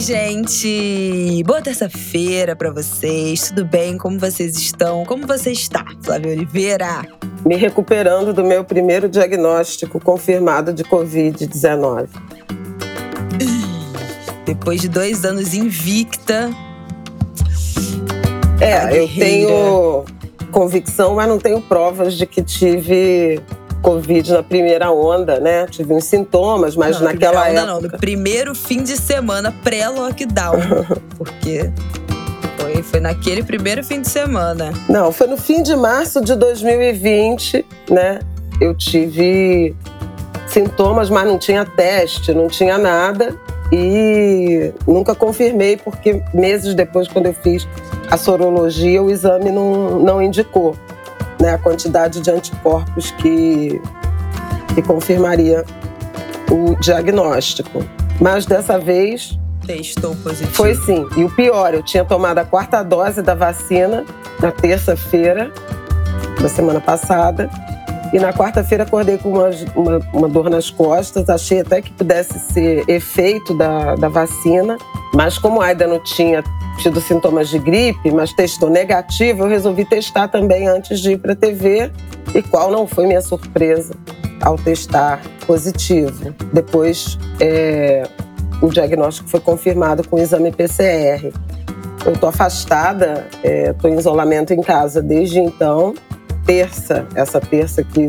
Oi, gente! Boa terça-feira para vocês. Tudo bem? Como vocês estão? Como você está, Flávia Oliveira? Me recuperando do meu primeiro diagnóstico confirmado de Covid-19. Depois de dois anos invicta. É, eu tenho convicção, mas não tenho provas de que tive Covid na primeira onda, né? Tive uns sintomas, mas não, naquela onda, época. Não, no primeiro fim de semana pré-lockdown. porque foi, foi naquele primeiro fim de semana. Não, foi no fim de março de 2020, né? Eu tive sintomas, mas não tinha teste, não tinha nada. E nunca confirmei, porque meses depois, quando eu fiz a sorologia, o exame não, não indicou né, a quantidade de anticorpos que, que confirmaria o diagnóstico. Mas dessa vez. Testou positivo. Foi sim. E o pior, eu tinha tomado a quarta dose da vacina na terça-feira da semana passada. E na quarta-feira acordei com uma, uma, uma, dor nas costas. Achei até que pudesse ser efeito da, da vacina. Mas como ainda não tinha tido sintomas de gripe, mas testou negativo, eu resolvi testar também antes de ir para a TV. E qual não foi minha surpresa ao testar positivo? Depois, é, o diagnóstico foi confirmado com o exame PCR. Eu estou afastada, estou é, em isolamento em casa desde então. Terça, essa terça que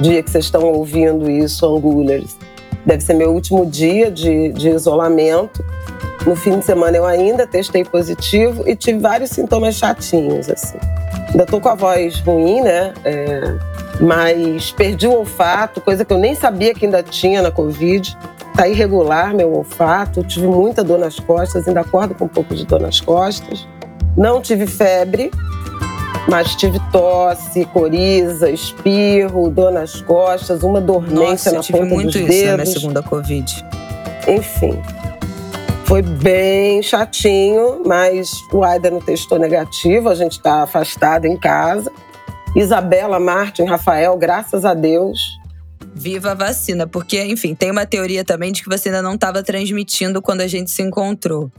dia que vocês estão ouvindo isso, Angulers, deve ser meu último dia de, de isolamento. No fim de semana eu ainda testei positivo e tive vários sintomas chatinhos, assim. Ainda tô com a voz ruim, né? É, mas perdi o olfato, coisa que eu nem sabia que ainda tinha na Covid. Tá irregular meu olfato, tive muita dor nas costas, ainda acordo com um pouco de dor nas costas. Não tive febre, mas tive tosse, coriza, espirro, dor nas costas, uma dormência Nossa, na eu tive ponta muito dos isso dedos. na minha segunda Covid. Enfim, foi bem chatinho, mas o Aida não testou negativo, a gente está afastado em casa. Isabela, Martin, Rafael, graças a Deus. Viva a vacina, porque, enfim, tem uma teoria também de que você ainda não estava transmitindo quando a gente se encontrou.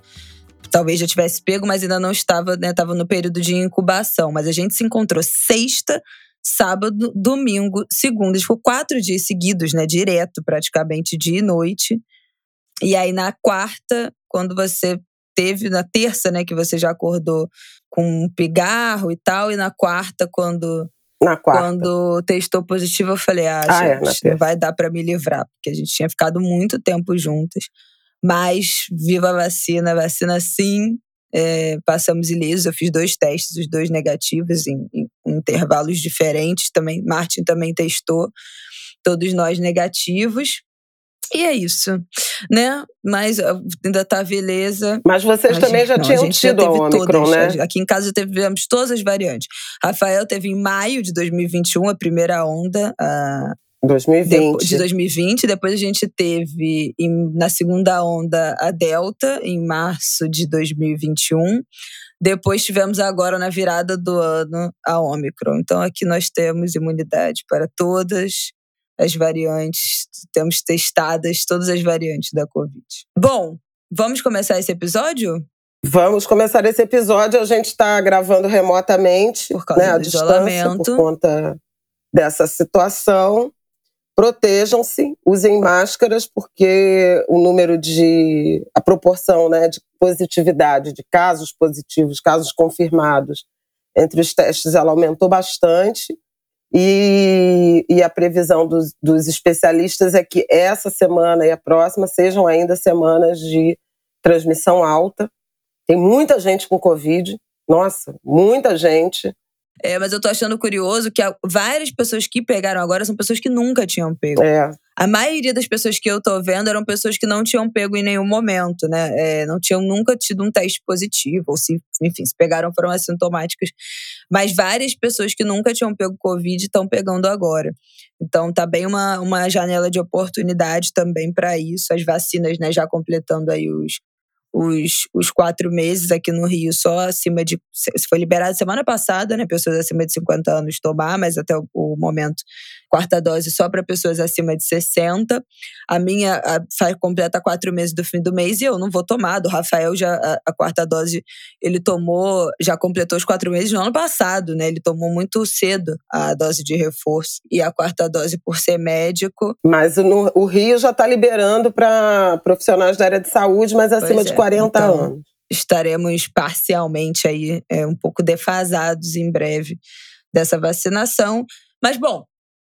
Talvez já tivesse pego, mas ainda não estava, né? Estava no período de incubação. Mas a gente se encontrou sexta, sábado, domingo, segunda. Ficou quatro dias seguidos, né? Direto, praticamente, dia e noite. E aí, na quarta, quando você teve, na terça, né, que você já acordou com um pigarro e tal, e na quarta, quando. Na quarta. Quando testou positivo, eu falei, ah, Ah, é, não vai dar para me livrar, porque a gente tinha ficado muito tempo juntas. Mas, viva a vacina, a vacina sim, é, passamos ilesos. Eu fiz dois testes, os dois negativos, em, em intervalos diferentes. Também, Martin também testou, todos nós negativos. E é isso, né? Mas uh, ainda tá beleza. Mas vocês A também gente- já não, a tinham gente já tido a Omicron, todas. né? Aqui em casa tivemos todas as variantes. Rafael teve em maio de 2021 a primeira onda, a 2020. depo- de 2020. Depois a gente teve em- na segunda onda a Delta, em março de 2021. Depois tivemos agora na virada do ano a Ômicron. Então aqui nós temos imunidade para todas as variantes, temos testadas todas as variantes da Covid. Bom, vamos começar esse episódio? Vamos começar esse episódio. A gente está gravando remotamente, Por causa né, do isolamento. por conta dessa situação. Protejam-se, usem máscaras, porque o número de. a proporção né, de positividade, de casos positivos, casos confirmados entre os testes, ela aumentou bastante. E, e a previsão dos, dos especialistas é que essa semana e a próxima sejam ainda semanas de transmissão alta. Tem muita gente com Covid, nossa, muita gente. É, mas eu tô achando curioso que várias pessoas que pegaram agora são pessoas que nunca tinham pego. É. A maioria das pessoas que eu tô vendo eram pessoas que não tinham pego em nenhum momento, né? É, não tinham nunca tido um teste positivo, ou se, enfim, se pegaram foram assintomáticas. Mas várias pessoas que nunca tinham pego Covid estão pegando agora. Então tá bem uma, uma janela de oportunidade também para isso. As vacinas, né, já completando aí os os, os quatro meses aqui no Rio só acima de. Foi liberado semana passada, né? Pessoas acima de 50 anos tomar, mas até o, o momento, quarta dose só para pessoas acima de 60. A minha a, completa quatro meses do fim do mês e eu não vou tomar. Do Rafael, já a, a, quarta dose, ele tomou, já completou os quatro meses no ano passado, né? Ele tomou muito cedo a dose de reforço. E a quarta dose por ser médico. Mas no, o Rio já está liberando para profissionais da área de saúde, mas acima de 40 40 então, anos. Estaremos parcialmente aí é, um pouco defasados em breve dessa vacinação. Mas, bom,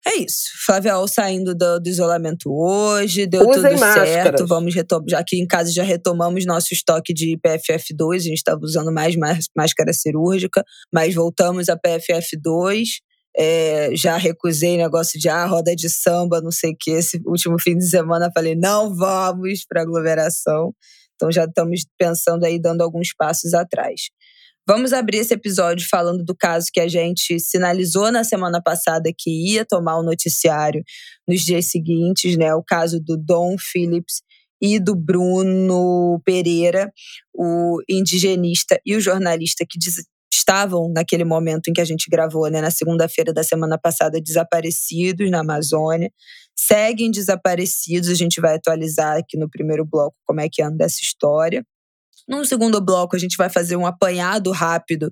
é isso. Flávia Ol saindo do, do, isolamento hoje, deu Usem tudo máscaras. certo. Vamos retomar. Já aqui em casa já retomamos nosso estoque de PFF2. A gente estava usando mais máscara cirúrgica, mas voltamos a PFF2. É, já recusei negócio de ah, roda de samba, não sei o que. Esse último fim de semana falei, não vamos para aglomeração. Então já estamos pensando aí, dando alguns passos atrás. Vamos abrir esse episódio falando do caso que a gente sinalizou na semana passada que ia tomar o noticiário nos dias seguintes, né? O caso do Dom Phillips e do Bruno Pereira, o indigenista e o jornalista que estavam naquele momento em que a gente gravou, né, na segunda-feira da semana passada, desaparecidos na Amazônia seguem desaparecidos. A gente vai atualizar aqui no primeiro bloco como é que anda essa história. No segundo bloco, a gente vai fazer um apanhado rápido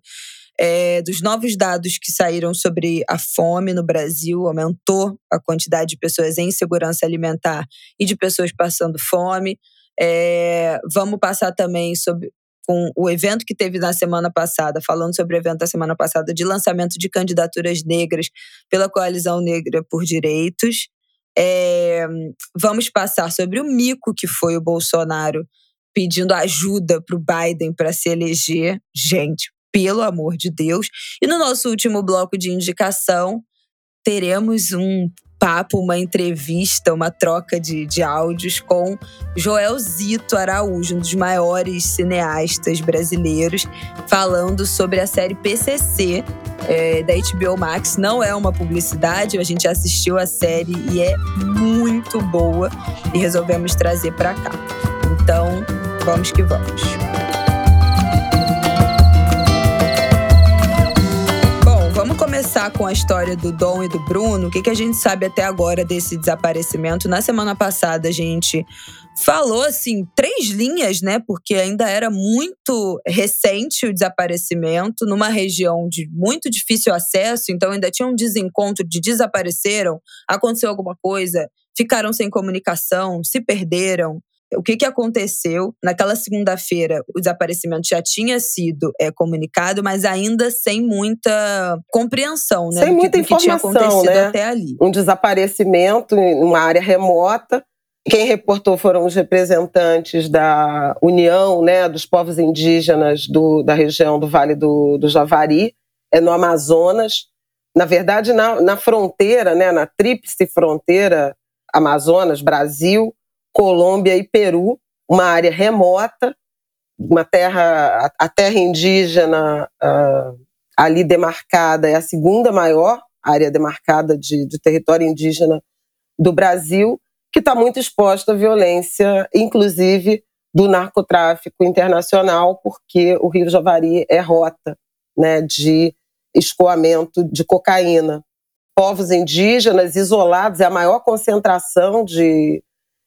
é, dos novos dados que saíram sobre a fome no Brasil. Aumentou a quantidade de pessoas em segurança alimentar e de pessoas passando fome. É, vamos passar também sobre com o evento que teve na semana passada, falando sobre o evento da semana passada de lançamento de candidaturas negras pela Coalizão Negra por Direitos. É, vamos passar sobre o mico que foi o Bolsonaro pedindo ajuda para o Biden para se eleger. Gente, pelo amor de Deus. E no nosso último bloco de indicação, teremos um papo, uma entrevista, uma troca de, de áudios com Joel Zito Araújo, um dos maiores cineastas brasileiros, falando sobre a série PCC é, da HBO Max. Não é uma publicidade, a gente assistiu a série e é muito boa e resolvemos trazer para cá. Então, vamos que vamos. Começar com a história do Dom e do Bruno, o que, que a gente sabe até agora desse desaparecimento? Na semana passada, a gente falou assim, três linhas, né? Porque ainda era muito recente o desaparecimento, numa região de muito difícil acesso, então ainda tinha um desencontro de desapareceram, aconteceu alguma coisa, ficaram sem comunicação, se perderam o que, que aconteceu. Naquela segunda-feira, o desaparecimento já tinha sido é, comunicado, mas ainda sem muita compreensão, né? Sem muita informação, que tinha acontecido né? até ali. Um desaparecimento em uma área remota. Quem reportou foram os representantes da União né, dos Povos Indígenas do, da região do Vale do, do Javari, é no Amazonas. Na verdade, na, na fronteira, né, na tríplice fronteira Amazonas, Brasil, Colômbia e Peru, uma área remota, uma terra, a terra indígena uh, ali demarcada é a segunda maior área demarcada de, de território indígena do Brasil, que está muito exposta à violência, inclusive do narcotráfico internacional, porque o Rio Javari é rota né, de escoamento de cocaína. Povos indígenas isolados, é a maior concentração de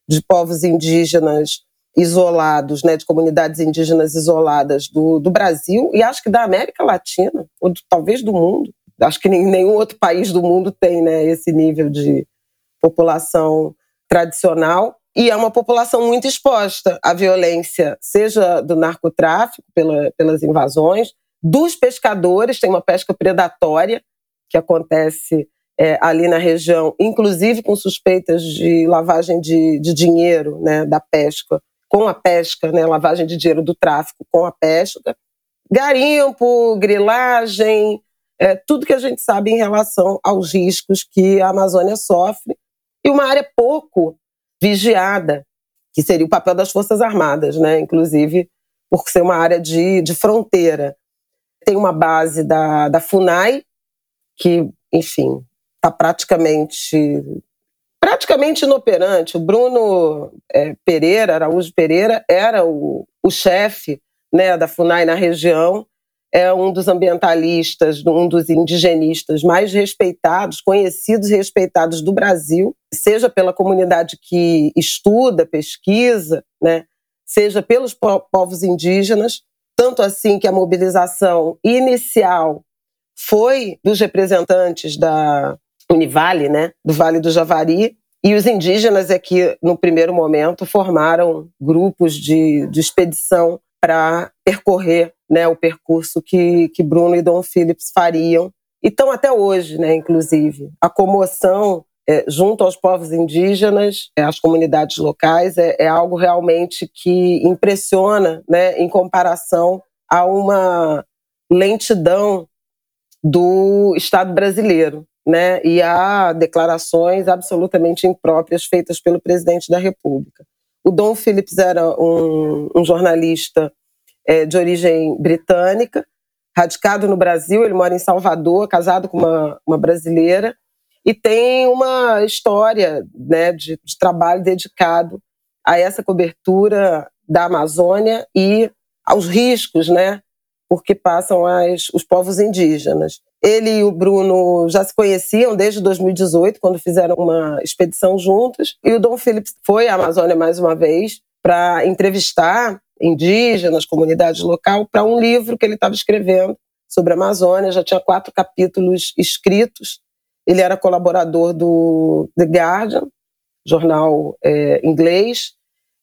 de povos indígenas isolados, né, de comunidades indígenas isoladas do, do Brasil e acho que da América Latina, ou do, talvez do mundo. Acho que nenhum outro país do mundo tem né, esse nível de população tradicional. E é uma população muito exposta à violência, seja do narcotráfico, pela, pelas invasões, dos pescadores, tem uma pesca predatória que acontece é, ali na região, inclusive com suspeitas de lavagem de, de dinheiro né, da pesca, com a pesca, né, lavagem de dinheiro do tráfico com a pesca, garimpo, grilagem, é, tudo que a gente sabe em relação aos riscos que a Amazônia sofre e uma área pouco vigiada, que seria o papel das Forças Armadas, né? inclusive por ser uma área de, de fronteira. Tem uma base da, da FUNAI, que, enfim, está praticamente praticamente inoperante. O Bruno é, Pereira, Araújo Pereira, era o, o chefe né, da FUNAI na região, é um dos ambientalistas, um dos indigenistas mais respeitados, conhecidos e respeitados do Brasil, seja pela comunidade que estuda, pesquisa, né, seja pelos povos indígenas, tanto assim que a mobilização inicial foi dos representantes da Univale, né, do Vale do Javari, e os indígenas é que, no primeiro momento, formaram grupos de, de expedição para percorrer né, o percurso que, que Bruno e Dom Phillips fariam. E estão até hoje, né, inclusive. A comoção é, junto aos povos indígenas, é, às comunidades locais, é, é, algo realmente que impressiona né, em comparação a uma lentidão do Estado brasileiro. Né, e há declarações absolutamente impróprias feitas pelo presidente da República. O Dom Phillips era um, um jornalista é, de origem britânica, radicado no Brasil, ele mora em Salvador, casado com uma, uma brasileira, e tem uma história né, de, de trabalho dedicado a essa cobertura da Amazônia e aos riscos, né, porque passam as, os povos indígenas. Ele e o Bruno já se conheciam desde 2018, quando fizeram uma expedição juntos. E o Dom Phillips foi à Amazônia mais uma vez para entrevistar indígenas, comunidades local, para um livro que ele estava escrevendo sobre a Amazônia. Já tinha quatro capítulos escritos. Ele era colaborador do The Guardian, jornal é, inglês,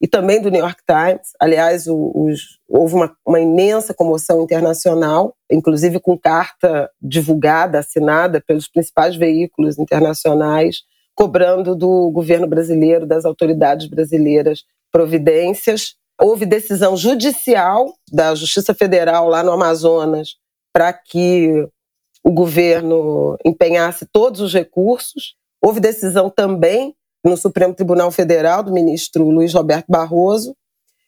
e também do New York Times. Aliás, os, houve uma, uma, imensa comoção internacional, inclusive com carta divulgada, assinada pelos principais veículos internacionais, cobrando do governo brasileiro, das autoridades brasileiras, providências. Houve decisão judicial da Justiça Federal lá no Amazonas para que o governo empenhasse todos os recursos. Houve decisão também no Supremo Tribunal Federal, do ministro Luiz Roberto Barroso,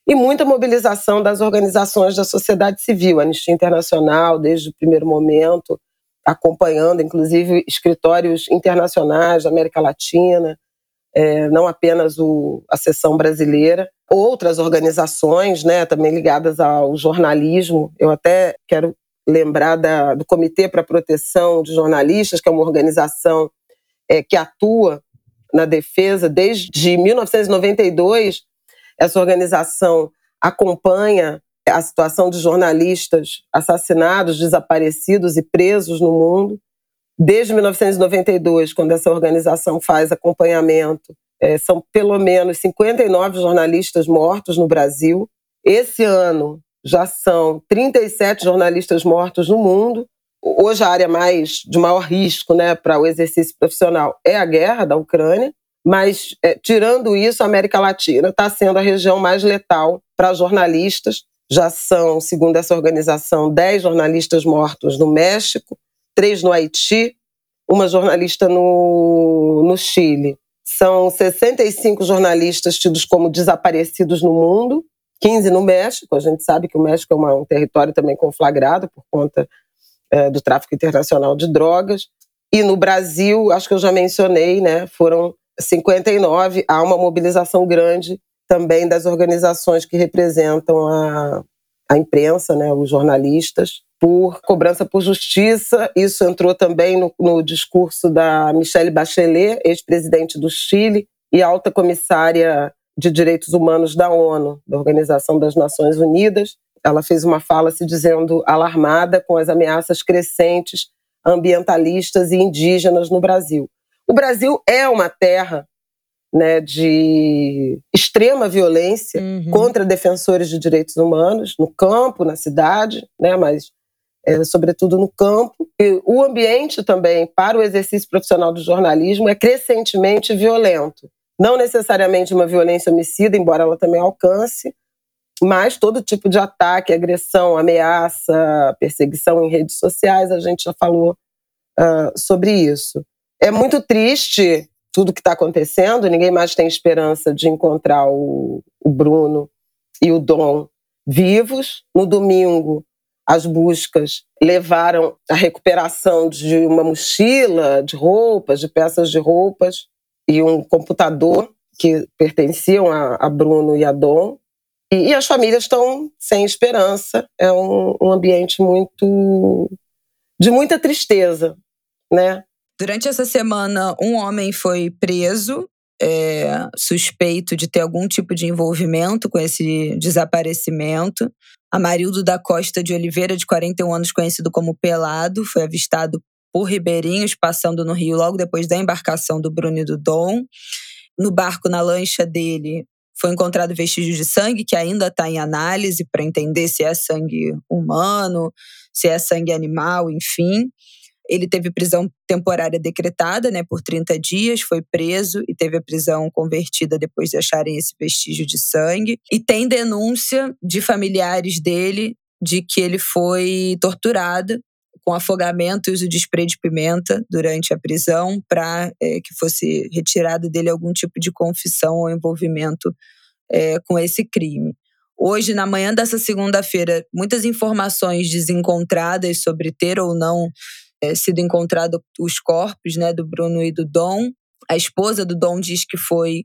e muita mobilização das organizações da sociedade civil, Anistia Internacional, desde o primeiro momento, acompanhando, inclusive, escritórios internacionais da América Latina, é, não apenas o, a seção brasileira, outras organizações, né, também ligadas ao jornalismo. Eu até quero lembrar da, do Comitê para a Proteção de Jornalistas, que é uma organização é, que atua na defesa desde 1992. Essa organização acompanha a situação de jornalistas assassinados, desaparecidos e presos no mundo. Desde 1992, quando essa organização faz acompanhamento, é, são pelo menos 59 jornalistas mortos no Brasil. Esse ano já são 37 jornalistas mortos no mundo. Hoje a área mais de maior risco né, para o exercício profissional é a guerra da Ucrânia, mas é, tirando isso, a América Latina está sendo a região mais letal para jornalistas. Já são, segundo essa organização, 10 jornalistas mortos no México, três no Haiti, uma jornalista no, no Chile. São 65 jornalistas tidos como desaparecidos no mundo, 15 no México. A gente sabe que o México é uma, um território também conflagrado por conta é, do tráfico internacional de drogas. E no Brasil, acho que eu já mencionei, né, foram 59. Há uma mobilização grande também das organizações que representam a, a imprensa, né, os jornalistas, por cobrança por justiça. Isso entrou também no, no discurso da Michelle Bachelet, ex-presidente do Chile e alta comissária de Direitos Humanos da ONU, da Organização das Nações Unidas. Ela fez uma fala se dizendo alarmada com as ameaças crescentes ambientalistas e indígenas no Brasil. O Brasil é uma terra né, de extrema violência uhum. contra defensores de direitos humanos, no campo, na cidade, né, mas é, sobretudo no campo. E o ambiente também para o exercício profissional do jornalismo é crescentemente violento. Não necessariamente uma violência homicida, embora ela também alcance, Mas todo tipo de ataque, agressão, ameaça, perseguição em redes sociais, a gente já falou uh, sobre isso. É muito triste tudo que está acontecendo, ninguém mais tem esperança de encontrar o, o Bruno e o Dom vivos. No domingo, as buscas levaram a recuperação de uma mochila de roupas, de peças de roupas e um computador que pertenciam a, a Bruno e a Dom. E, e, as famílias estão sem esperança. É um, um ambiente muito de muita tristeza, né? Durante essa semana, um homem foi preso, é, suspeito de ter algum tipo de envolvimento com esse desaparecimento. Amarildo da Costa de Oliveira, de 41 anos, conhecido como Pelado, foi avistado por ribeirinhos passando no rio logo depois da embarcação do Bruno e do Dom. No barco, na lancha dele, foi encontrado vestígios de sangue, que ainda está em análise para entender se é sangue humano, se é sangue animal, enfim. Ele teve prisão temporária decretada né, por 30 dias, foi preso e teve a prisão convertida depois de acharem esse vestígio de sangue. E tem denúncia de familiares dele de que ele foi torturado com afogamento e uso de spray de pimenta durante a prisão para é, que fosse retirado dele algum tipo de confissão ou envolvimento é, com esse crime. Hoje, na manhã dessa segunda-feira, muitas informações desencontradas sobre ter ou não é, sido encontrado os corpos né, do Bruno e do Dom. A esposa do Dom diz que foi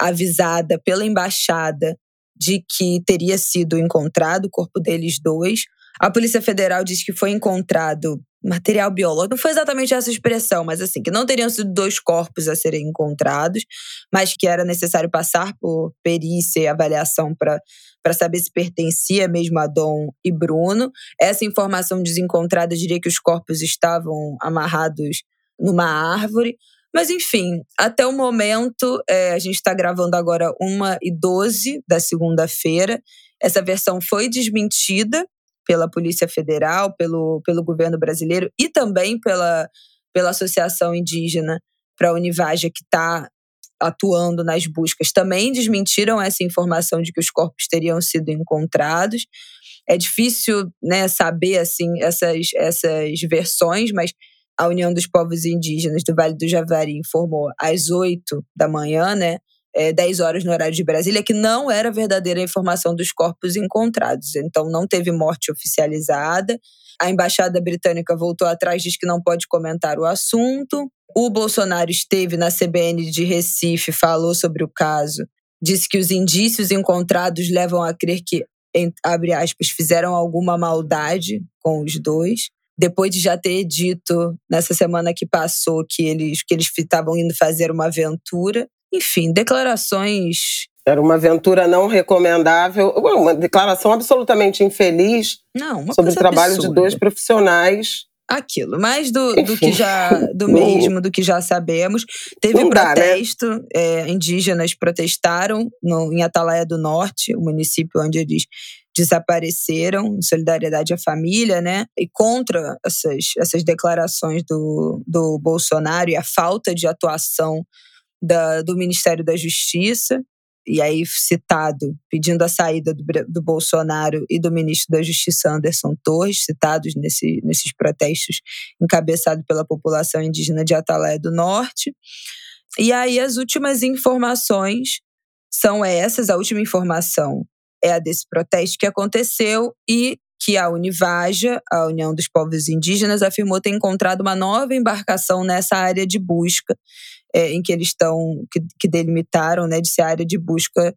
avisada pela embaixada de que teria sido encontrado o corpo deles dois. A Polícia Federal diz que foi encontrado material biológico. Não foi exatamente essa expressão, mas assim, que não teriam sido dois corpos a serem encontrados, mas que era necessário passar por perícia e avaliação para saber se pertencia mesmo a Dom e Bruno. Essa informação desencontrada diria que os corpos estavam amarrados numa árvore. Mas, enfim, até o momento, é, a gente está gravando agora 1 e 12 da segunda-feira. Essa versão foi desmentida pela Polícia Federal, pelo, pelo governo brasileiro e também pela, pela Associação Indígena para a Univaja, que está atuando nas buscas também desmentiram essa informação de que os corpos teriam sido encontrados. É difícil né, saber assim essas, essas versões, mas a União dos Povos Indígenas do Vale do Javari informou às 8 da manhã, né, é, 10 horas no horário de Brasília, que não era verdadeira a informação dos corpos encontrados. Então, não teve morte oficializada. A embaixada britânica voltou atrás, diz que não pode comentar o assunto. O Bolsonaro esteve na CBN de Recife, falou sobre o caso, disse que os indícios encontrados levam a crer que, abre aspas, fizeram alguma maldade com os dois. Depois de já ter dito nessa semana que passou que eles que eles estavam indo fazer uma aventura. Enfim, declarações era uma aventura não recomendável, uma declaração absolutamente infeliz não, sobre o trabalho absurda. de dois profissionais. Aquilo, mais do, do que já do mesmo, do que já sabemos. Teve um protesto, dá, né? é, indígenas protestaram no, em Atalaia do Norte, o município onde eles desapareceram, em solidariedade à família, né? E contra essas, essas declarações do, do Bolsonaro e a falta de atuação da, do Ministério da Justiça e aí citado, pedindo a saída do, do, Bolsonaro e do ministro da Justiça Anderson Torres, citados nesse, nesses protestos encabeçados pela população indígena de Atalaia do Norte. E aí as últimas informações são essas, a última informação é a desse protesto que aconteceu e que a Univaja, a União dos Povos Indígenas, afirmou ter encontrado uma nova embarcação nessa área de busca é, em que eles estão, que, que delimitaram, né, de ser área de busca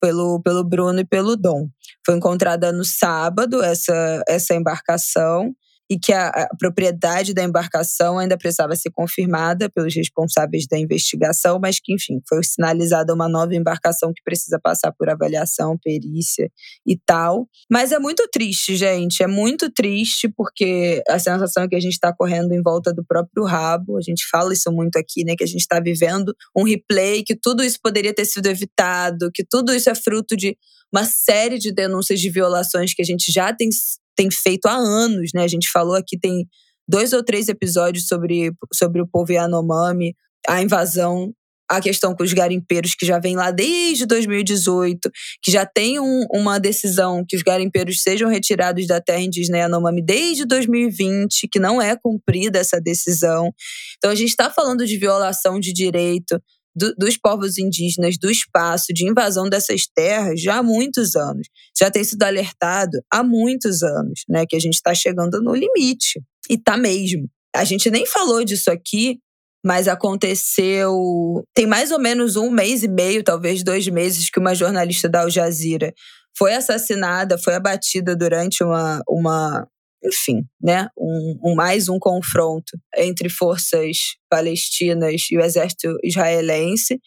pelo, pelo Bruno e pelo Dom. Foi encontrada no sábado essa, essa embarcação e que a, a, propriedade da embarcação ainda precisava ser confirmada pelos responsáveis da investigação, mas que, enfim, foi sinalizada uma nova embarcação que precisa passar por avaliação, perícia e tal. Mas é muito triste, gente, é muito triste porque a sensação é que a gente está correndo em volta do próprio rabo, a gente fala isso muito aqui, né, que a gente está vivendo um replay, que tudo isso poderia ter sido evitado, que tudo isso é fruto de uma série de denúncias de violações que a gente já tem tem feito há anos, né? A gente falou aqui, tem dois ou três episódios sobre, sobre o povo Yanomami, a invasão a questão com os garimpeiros, que já vem lá desde 2018, que já tem um, uma decisão que os garimpeiros sejam retirados da terra indígena Yanomami desde 2020, que não é cumprida essa decisão. Então, a gente está falando de violação de direito do, dos povos indígenas, do espaço, de invasão dessas terras já há muitos anos. Já tem sido alertado há muitos anos, né? Que a gente está chegando no limite. E tá mesmo. A gente nem falou disso aqui, mas aconteceu. Tem mais ou menos um mês e meio, talvez dois meses, que uma jornalista da Al Jazeera foi assassinada, foi abatida durante uma, uma enfim, né, um, um, mais um confronto entre forças palestinas e o exército israelense.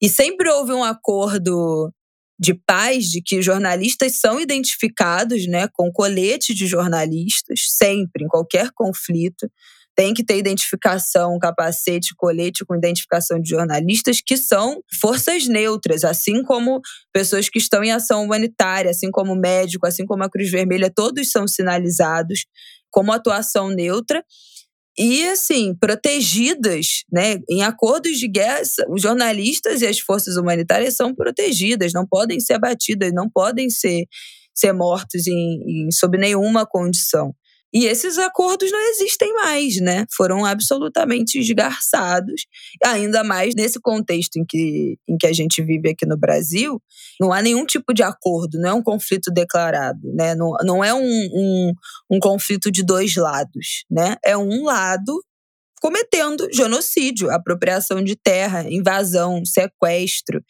E sempre houve um acordo de paz, de que jornalistas são identificados né, com colete de jornalistas, sempre, em qualquer conflito tem que ter identificação, capacete, colete com identificação de jornalistas que são forças neutras, assim como pessoas que estão em ação humanitária, assim como médico, assim como a Cruz Vermelha, todos são sinalizados como atuação neutra e assim protegidas, né? Em acordos de guerra, os jornalistas e as forças humanitárias são protegidas, não podem ser abatidas, não podem ser ser mortos em, em sob nenhuma condição. E esses acordos não existem mais, né? Foram absolutamente esgarçados. Ainda mais nesse contexto em que, em que a gente vive aqui no Brasil, não há nenhum tipo de acordo, não é um conflito declarado, né? Não, não é um, um, um conflito de dois lados, né? É um lado cometendo genocídio, apropriação de terra, invasão, sequestro.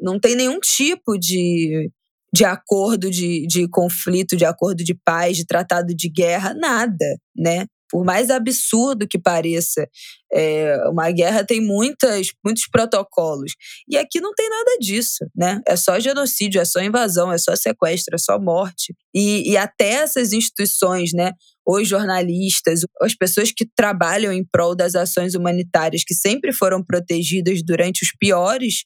Não tem nenhum tipo de de acordo de, de conflito, de acordo de paz, de tratado de guerra, nada, né? Por mais absurdo que pareça, é, uma guerra tem muitas, muitos protocolos. E aqui não tem nada disso, né? É só genocídio, é só invasão, é só sequestro, é só morte. E, e até essas instituições, né? Os jornalistas, as pessoas que trabalham em prol das ações humanitárias, que sempre foram protegidas durante os piores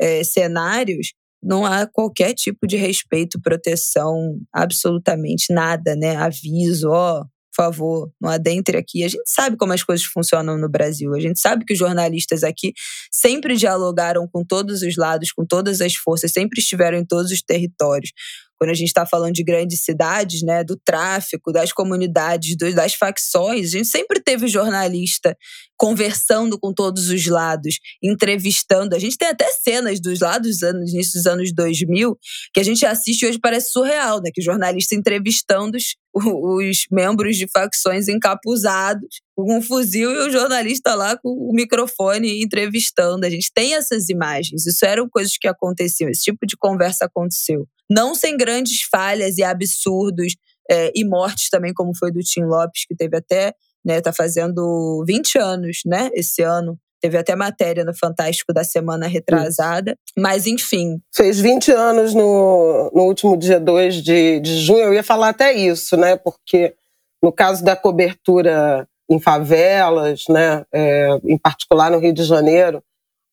é, cenários, não há qualquer tipo de respeito, proteção, absolutamente nada, né? Aviso, ó, favor, não adentre aqui. A gente sabe como as coisas funcionam no Brasil. A gente sabe que os jornalistas aqui sempre dialogaram com todos os lados, com todas as forças, sempre estiveram em todos os territórios quando a gente está falando de grandes cidades, né, do tráfico, das comunidades, das facções, a gente sempre teve jornalista conversando com todos os lados, entrevistando. A gente tem até cenas dos lados anos, dos anos 2000 que a gente assiste hoje parece surreal, né, que jornalista entrevistando os, os membros de facções encapuzados com um fuzil e o jornalista lá com o microfone entrevistando. A gente tem essas imagens. Isso eram coisas que aconteciam, esse tipo de conversa aconteceu não sem grandes falhas e absurdos é, e mortes também, como foi do Tim Lopes, que teve até, né, tá fazendo 20 anos, né, esse ano. Teve até matéria no Fantástico da semana retrasada. Mas, enfim. Fez 20 anos no, no último dia 2 de, de junho. Eu ia falar até isso, né? Porque no caso da cobertura em favelas, né, é, em particular no Rio de Janeiro,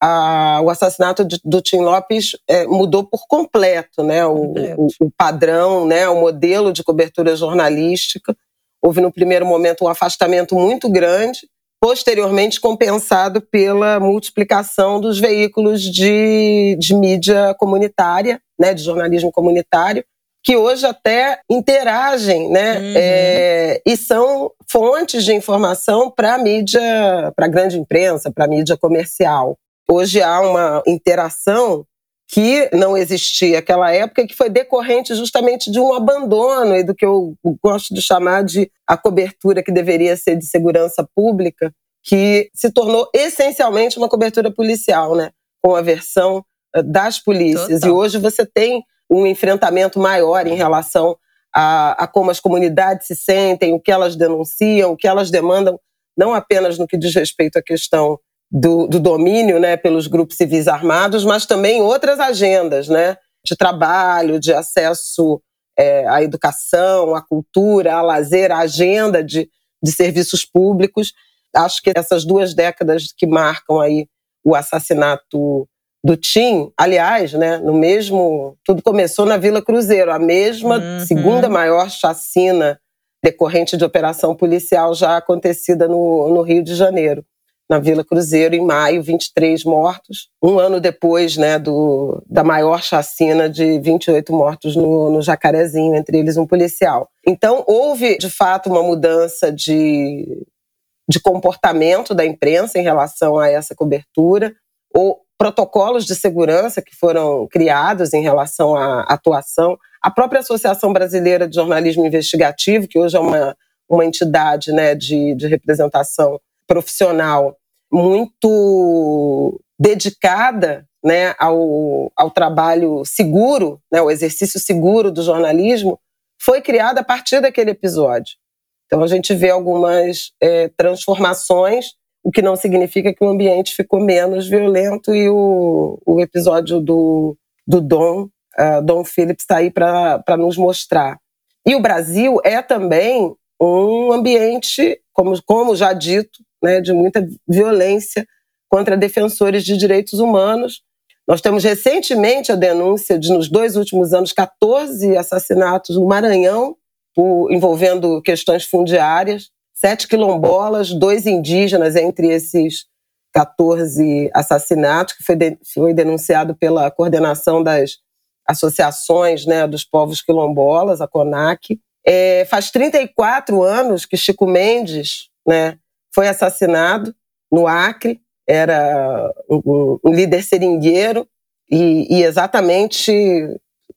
a, o assassinato de, do Tim Lopes é, mudou por completo, né? O, o, o, padrão, né? o modelo de cobertura jornalística. Houve, no primeiro momento, um afastamento muito grande, posteriormente compensado pela multiplicação dos veículos de, de mídia comunitária, né? de jornalismo comunitário, que hoje até interagem né? Uhum. É, e são fontes de informação para a mídia, para a grande imprensa, para a mídia comercial. Hoje há uma interação que não existia naquela época, que foi decorrente justamente de um abandono e do que eu gosto de chamar de a cobertura que deveria ser de segurança pública, que se tornou essencialmente uma cobertura policial, né? com a versão eh, das polícias. Total. E hoje você tem um enfrentamento maior em relação a, a como as comunidades se sentem, o que elas denunciam, o que elas demandam, não apenas no que diz respeito à questão do, do domínio né, pelos grupos civis armados, mas também outras agendas né, de trabalho, de acesso é, à educação, à cultura, ao lazer, à agenda de, de serviços públicos. Acho que essas duas décadas que marcam aí o assassinato do Tim, aliás, né, no mesmo, tudo começou na Vila Cruzeiro, a mesma uhum. segunda maior chacina decorrente de operação policial já acontecida no, no Rio de Janeiro. Na Vila Cruzeiro, em maio, 23 mortos, um ano depois né, do, da maior chacina de 28 mortos no, no Jacarezinho, entre eles um policial. Então, houve, de fato, uma mudança de, de comportamento da imprensa em relação a essa cobertura, ou protocolos de segurança que foram criados em relação à atuação. A própria Associação Brasileira de Jornalismo Investigativo, que hoje é uma, uma entidade né, de, de representação profissional muito dedicada né, ao, ao trabalho seguro, né, o exercício seguro do jornalismo, foi criada a partir daquele episódio. Então a gente vê algumas é, transformações, o que não significa que o ambiente ficou menos violento e o, o episódio do, do Dom, uh, Dom Phillips está aí para nos mostrar. E o Brasil é também um ambiente, como, como já dito, né, de muita violência contra defensores de direitos humanos. Nós temos recentemente a denúncia de, nos dois últimos anos, 14 assassinatos no Maranhão, por, envolvendo questões fundiárias, sete quilombolas, dois indígenas entre esses 14 assassinatos, que foi, de, foi denunciado pela coordenação das associações né, dos povos quilombolas, a CONAC. É, faz 34 anos que Chico Mendes né, foi assassinado no Acre, era um, líder seringueiro e, e, exatamente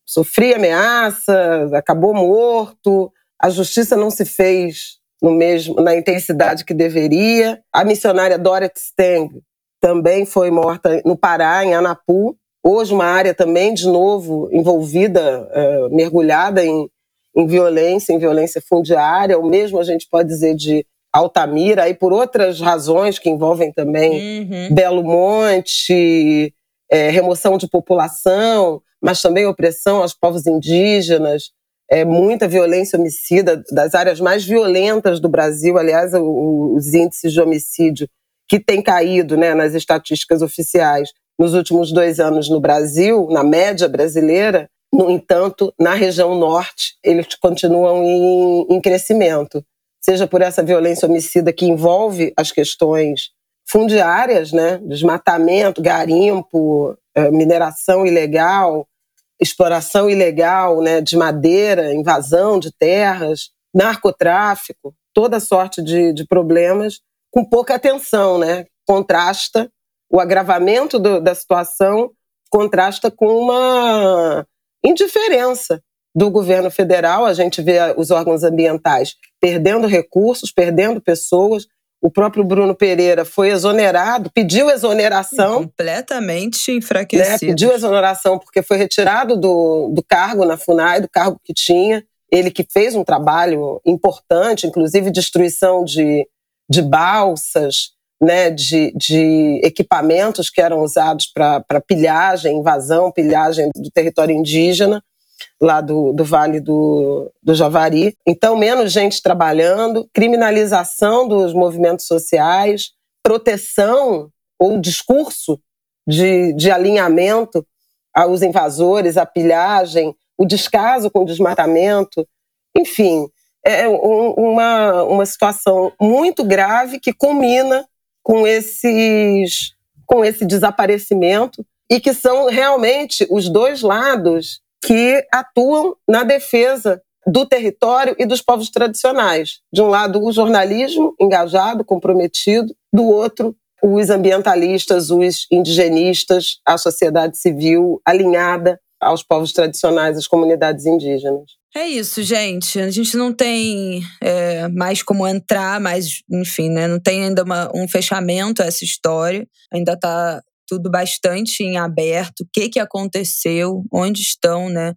sofria ameaças, acabou morto, a justiça não se fez no mesmo, na intensidade que deveria. A missionária Dorothy Steng também foi morta no Pará, em Anapu. Hoje, uma área também, de novo, envolvida, é, mergulhada em, em violência, em violência fundiária. O mesmo a gente pode dizer de Altamira, e por outras razões que envolvem também uhum. Belo Monte, é, remoção de população, mas também opressão aos povos indígenas, é, muita violência homicida, das áreas mais violentas do Brasil. Aliás, o, os índices de homicídio que têm caído né, nas estatísticas oficiais nos últimos dois anos no Brasil, na média brasileira, no entanto, na região norte, eles continuam em, em crescimento seja por essa violência homicida que envolve as questões fundiárias, né, desmatamento, garimpo, é, mineração ilegal, exploração ilegal, né, de madeira, invasão de terras, narcotráfico, toda sorte de, de problemas com pouca atenção, né, contrasta o agravamento do, da situação contrasta com uma indiferença do governo federal. A gente vê os órgãos ambientais perdendo recursos, perdendo pessoas. O próprio Bruno Pereira foi exonerado, pediu exoneração. Completamente enfraquecido. Né? Pediu exoneração porque foi retirado do, do cargo na FUNAI, do cargo que tinha. Ele que fez um trabalho importante, inclusive destruição de, de balsas, né, de, de equipamentos que eram usados para pilhagem, invasão, pilhagem do território indígena lá do, do Vale do, do Javari. Então, menos gente trabalhando, criminalização dos movimentos sociais, proteção ou discurso de, de alinhamento aos invasores, à pilhagem, o descaso com o desmatamento, enfim, é uma, uma situação muito grave que culmina com esses com esse desaparecimento e que são realmente os dois lados que atuam na defesa do território e dos povos tradicionais. De um lado, o jornalismo engajado, comprometido, do outro, os ambientalistas, os indigenistas, a sociedade civil alinhada aos povos tradicionais, às comunidades indígenas. É isso, gente. A gente não tem é, mais como entrar, mas, enfim, né? Não tem ainda uma, um fechamento a essa história. Ainda está tudo bastante em aberto. O que, que aconteceu? Onde estão, né?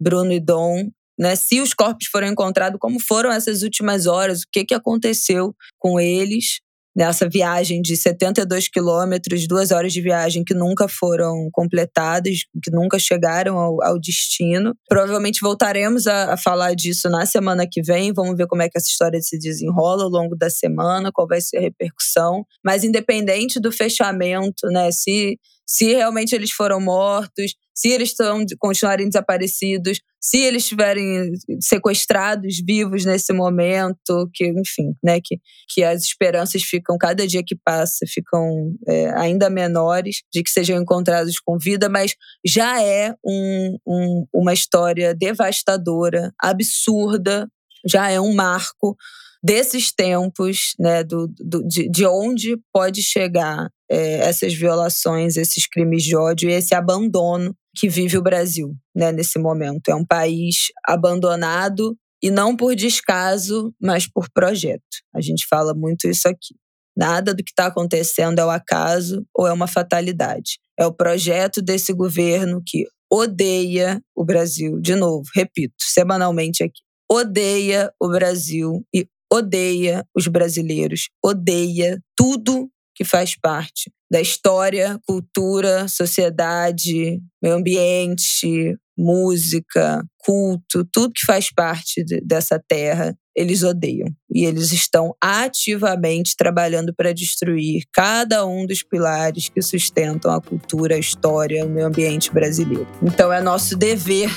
Bruno e Dom. Né? Se os corpos foram encontrados, como foram essas últimas horas? O que, que aconteceu com eles? Nessa viagem de 72 quilômetros, duas horas de viagem que nunca foram completadas, que nunca chegaram ao, ao destino. Provavelmente voltaremos a, a, falar disso na semana que vem. Vamos ver como é que essa história se desenrola ao longo da semana, qual vai ser a repercussão. Mas independente do fechamento, né, se, se realmente eles foram mortos, se eles estão continuarem desaparecidos, se eles estiverem sequestrados vivos nesse momento, que enfim, né, que, que as esperanças ficam cada dia que passa ficam é, ainda menores de que sejam encontrados com vida, mas já é um, um, uma história devastadora, absurda, já é um marco desses tempos, né, do, do de, de onde pode chegar é, essas violações, esses crimes de ódio e esse abandono que vive o Brasil né, nesse momento. É um país abandonado e não por descaso, mas por projeto. A gente fala muito isso aqui. Nada do que está acontecendo é o acaso ou é uma fatalidade. É o projeto desse governo que odeia o Brasil. De novo, repito, semanalmente aqui. Odeia o Brasil e odeia os brasileiros, odeia tudo que faz parte da história, cultura, sociedade, meio ambiente, música, culto, tudo que faz parte de, dessa terra, eles odeiam. E eles estão ativamente trabalhando para destruir cada um dos pilares que sustentam a cultura, a história, o meio ambiente brasileiro. Então é nosso dever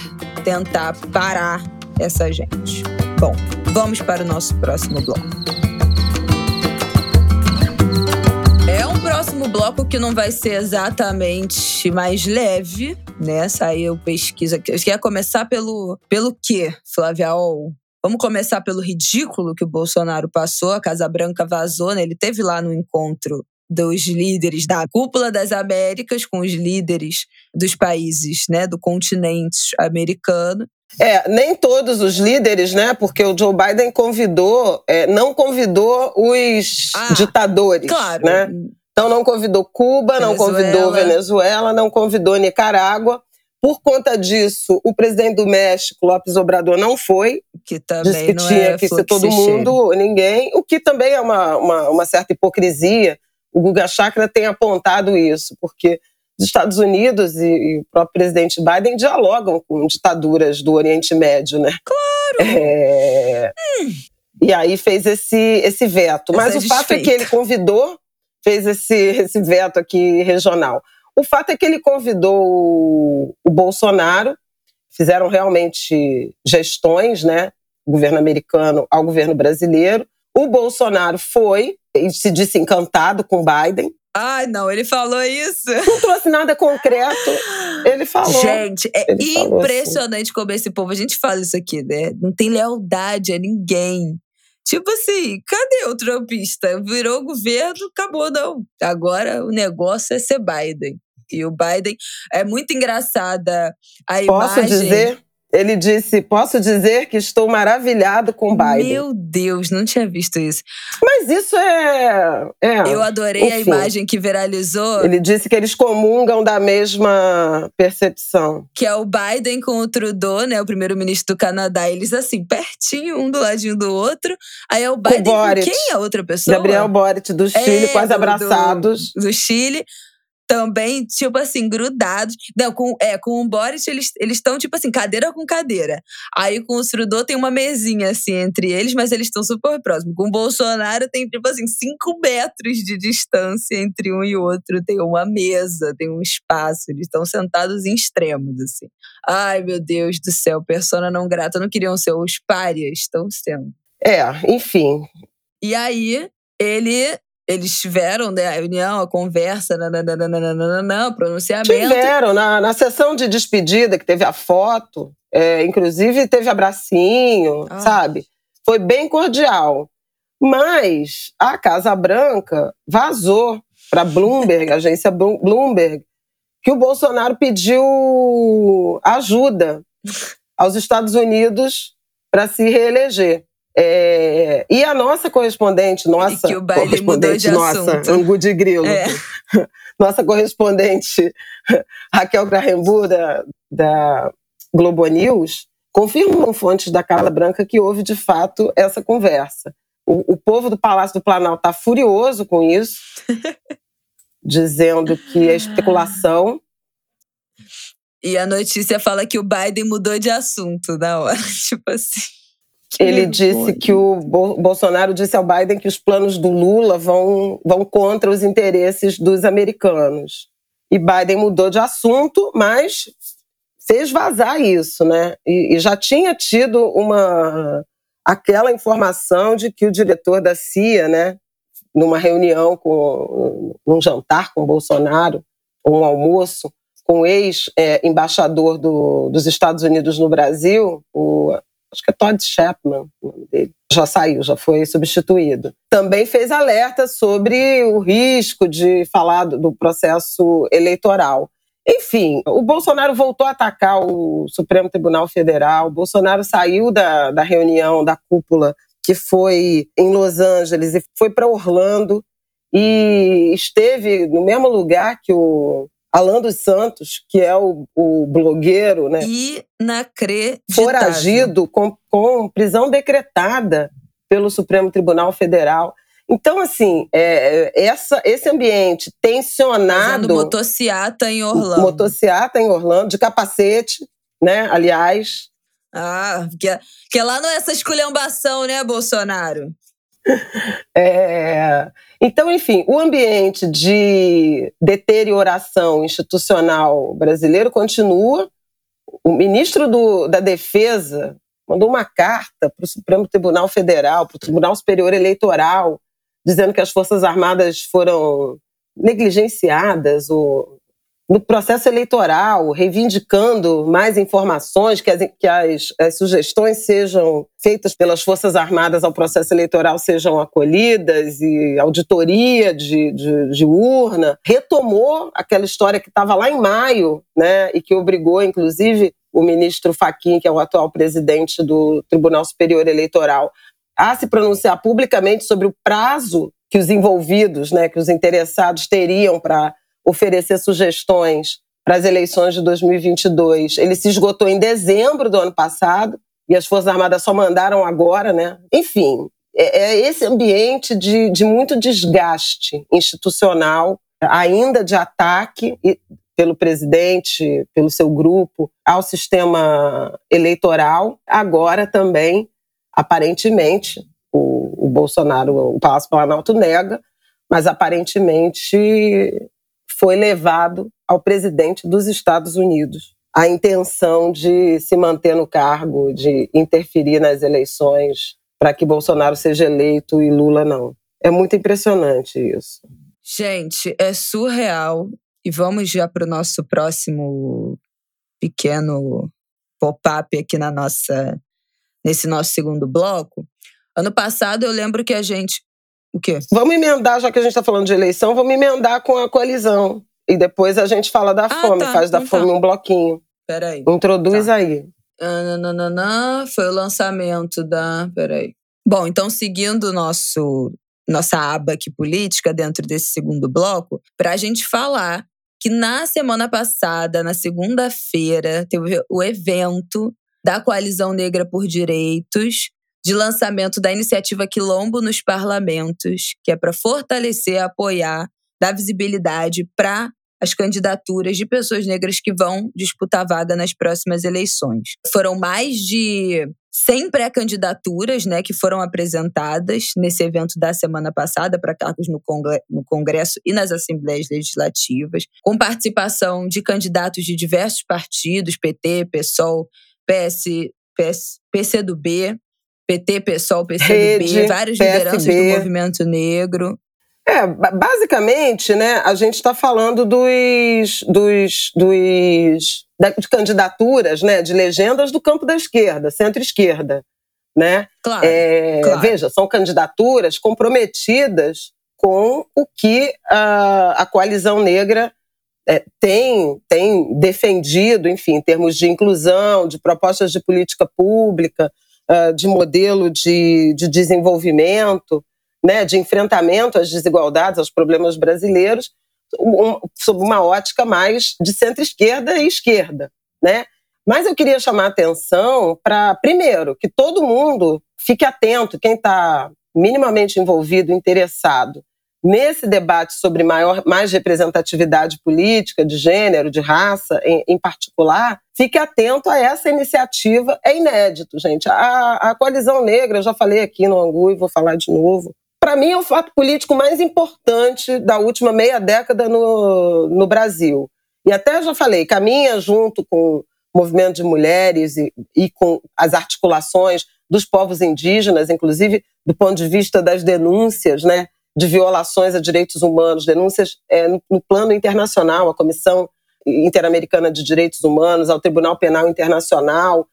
tentar parar essa gente. Bom, vamos para o nosso próximo bloco. Próximo bloco que não vai ser exatamente mais leve, né? Saiu pesquisa. Quer começar pelo, pelo quê, Flávia Ol? Vamos começar pelo ridículo que o Bolsonaro passou. A Casa Branca vazou, né? Ele teve lá no encontro dos líderes da cúpula das Américas com os líderes dos países, né, do continente americano. É, nem todos os líderes, né? Porque o Joe Biden convidou, é, não convidou os ah, ditadores, claro. né? Então não convidou Cuba, Venezuela. não convidou Venezuela, não convidou Nicarágua. Por conta disso, o presidente do México, López Obrador, não foi. Que também Disse que não tinha é que ser todo mundo, ninguém. O que também é uma, uma, uma certa hipocrisia. O Guga Chakra tem apontado isso, porque os Estados Unidos e, e, o próprio presidente Biden dialogam com ditaduras do Oriente Médio, né? Claro! É... Hum. E aí fez esse, esse veto. Mas Essa o fato é que ele convidou fez esse, esse veto aqui regional. O fato é que ele convidou o, Bolsonaro, fizeram realmente gestões, né? O governo americano ao governo brasileiro. O Bolsonaro foi e se disse encantado com Biden. Ai, não, ele falou isso. Não trouxe nada concreto. Ele falou. Gente, é impressionante assim. como esse povo. A gente fala isso aqui, né? Não tem lealdade a ninguém. Tipo assim, cadê o trumpista? Virou governo, acabou, não. Agora o negócio é ser Biden. E o Biden é muito engraçada a Posso imagem. Posso dizer? Ele disse: Posso dizer que estou maravilhado com Biden. Meu Deus, não tinha visto isso. Mas isso é. é Eu adorei enfim, a imagem que viralizou. Ele disse que eles comungam da mesma percepção. Que é o Biden com o Trudeau, né? O primeiro-ministro do Canadá. Eles assim, pertinho, um do ladinho do outro. Aí é o Biden com, Boric, com quem é a outra pessoa? Gabriel Boric, do Chile, é, quase do, abraçados. Do, do Chile também, tipo assim, grudados. Não, com, é, com o Boris, eles estão, tipo assim, cadeira com cadeira. Aí com o Trudeau tem uma mesinha, assim, entre eles, mas eles estão super próximos. Com o Bolsonaro tem, tipo assim, cinco metros de distância entre um e outro. Tem uma mesa, tem um espaço. Eles estão sentados em extremos, assim. Ai, meu Deus do céu, persona não grata. Não queriam ser os párias, estão sendo. É, enfim. E aí, ele eles tiveram né, a reunião, a conversa, o pronunciamento. Tiveram, na, na sessão de despedida, que teve a foto, é, inclusive teve abracinho, ah. sabe? Foi bem cordial. Mas a Casa Branca vazou para Bloomberg, a agência Bloomberg, que o Bolsonaro pediu ajuda aos Estados Unidos para se reeleger. É, e a nossa correspondente, nossa que o correspondente, nossa, Angu de Grilo, é. nossa correspondente Raquel Grahembu da, da Globo News, confirmou fontes da Casa Branca que houve de fato essa conversa. O, o povo do Palácio do Planalto está furioso com isso, dizendo que é especulação. E a notícia fala que o Biden mudou de assunto na hora, tipo assim. Ele disse que o Bolsonaro disse ao Biden que os planos do Lula vão, vão contra os interesses dos americanos. E Biden mudou de assunto, mas fez vazar isso, né? E, e, já tinha tido uma aquela informação de que o diretor da CIA, né, numa reunião com um jantar com Bolsonaro, um almoço com o ex-embaixador do, dos Estados Unidos no Brasil, o, acho que é Todd Chapman, o nome dele, já saiu, já foi substituído. Também fez alerta sobre o risco de falar do, processo eleitoral. Enfim, o Bolsonaro voltou a atacar o Supremo Tribunal Federal, o Bolsonaro saiu da, da reunião da cúpula que foi em Los Angeles e foi para Orlando e esteve no mesmo lugar que o Alan dos Santos, que é o, o blogueiro, né? Inacreditável. Foragido com, com prisão decretada pelo Supremo Tribunal Federal. Então, assim, é, é, essa, esse ambiente tensionado. Fazendo motociata em Orlando. Motociata em Orlando, de capacete, né? Aliás. Ah, que, que lá não é essa esculhambação, né, Bolsonaro? É, então, enfim, o ambiente de deterioração institucional brasileiro continua. O ministro do, da Defesa mandou uma carta para o Supremo Tribunal Federal, para o Tribunal Superior Eleitoral, dizendo que as Forças Armadas foram negligenciadas ou no processo eleitoral, reivindicando mais informações, que, as, que as, as, sugestões sejam feitas pelas Forças Armadas ao processo eleitoral sejam acolhidas e auditoria de, de, de urna. Retomou aquela história que estava lá em maio, né, e que obrigou, inclusive, o ministro Faquim, que é o atual presidente do Tribunal Superior Eleitoral, a se pronunciar publicamente sobre o prazo que os envolvidos, né, que os interessados teriam para oferecer sugestões para as eleições de 2022. Ele se esgotou em dezembro do ano passado e as Forças Armadas só mandaram agora, né? Enfim, é, é esse ambiente de, de muito desgaste institucional, ainda de ataque pelo presidente, pelo seu grupo, ao sistema eleitoral, agora também aparentemente, o, o Bolsonaro, o Palácio Planalto nega, mas aparentemente foi levado ao presidente dos Estados Unidos a intenção de se manter no cargo, de interferir nas eleições para que Bolsonaro seja eleito e Lula não. É muito impressionante isso. Gente, é surreal. E vamos já para o nosso próximo pequeno pop-up aqui na nossa nesse nosso segundo bloco. Ano passado eu lembro que a gente. O quê? Vamos emendar, já que a gente está falando de eleição, vamos emendar com a coalizão. E depois a gente fala da ah, fome, tá, faz então da fome tá. um bloquinho. Peraí. Introduz tá. aí. Nananana, foi o lançamento da. Peraí. Bom, então seguindo nosso nossa aba aqui política dentro desse segundo bloco, para a gente falar que na semana passada, na segunda-feira, teve o evento da Coalizão Negra por Direitos, de lançamento da iniciativa Quilombo nos parlamentos, que é para fortalecer, apoiar, dar visibilidade para as candidaturas de pessoas negras que vão disputar vaga nas próximas eleições. Foram mais de 100 pré-candidaturas né, que foram apresentadas nesse evento da semana passada para cargos no, no Congresso e nas Assembleias Legislativas, com participação de candidatos de diversos partidos, PT, PSOL, PS, PS, PCdoB, PT, PSOL, PCdoB, Rede, várias PSB. lideranças do movimento negro. É, basicamente, né, a gente está falando dos, dos, dos de candidaturas, né, de legendas do campo da esquerda, centro-esquerda, né? Claro, é, claro. Veja, são candidaturas comprometidas com o que a, a coalizão negra é, tem, tem defendido, enfim, em termos de inclusão, de propostas de política pública, uh, de modelo de, de desenvolvimento, né, de enfrentamento às desigualdades, aos problemas brasileiros, um, sob uma ótica mais de centro-esquerda e esquerda. Né? Mas eu queria chamar a atenção para, primeiro, que todo mundo fique atento, quem está minimamente envolvido, interessado nesse debate sobre maior, mais representatividade política, de gênero, de raça em, em, particular, fique atento a essa iniciativa. É inédito, gente. A, a coalizão negra, eu já falei aqui no Angu e vou falar de novo. Para mim, é o fato político mais importante da última meia década no, no Brasil. E até já falei, caminha junto com movimento de mulheres e, e com as articulações dos povos indígenas, inclusive do ponto de vista das denúncias, né, de violações a direitos humanos, denúncias é, no, no plano internacional, a Comissão Interamericana de Direitos Humanos, ao Tribunal Penal Internacional,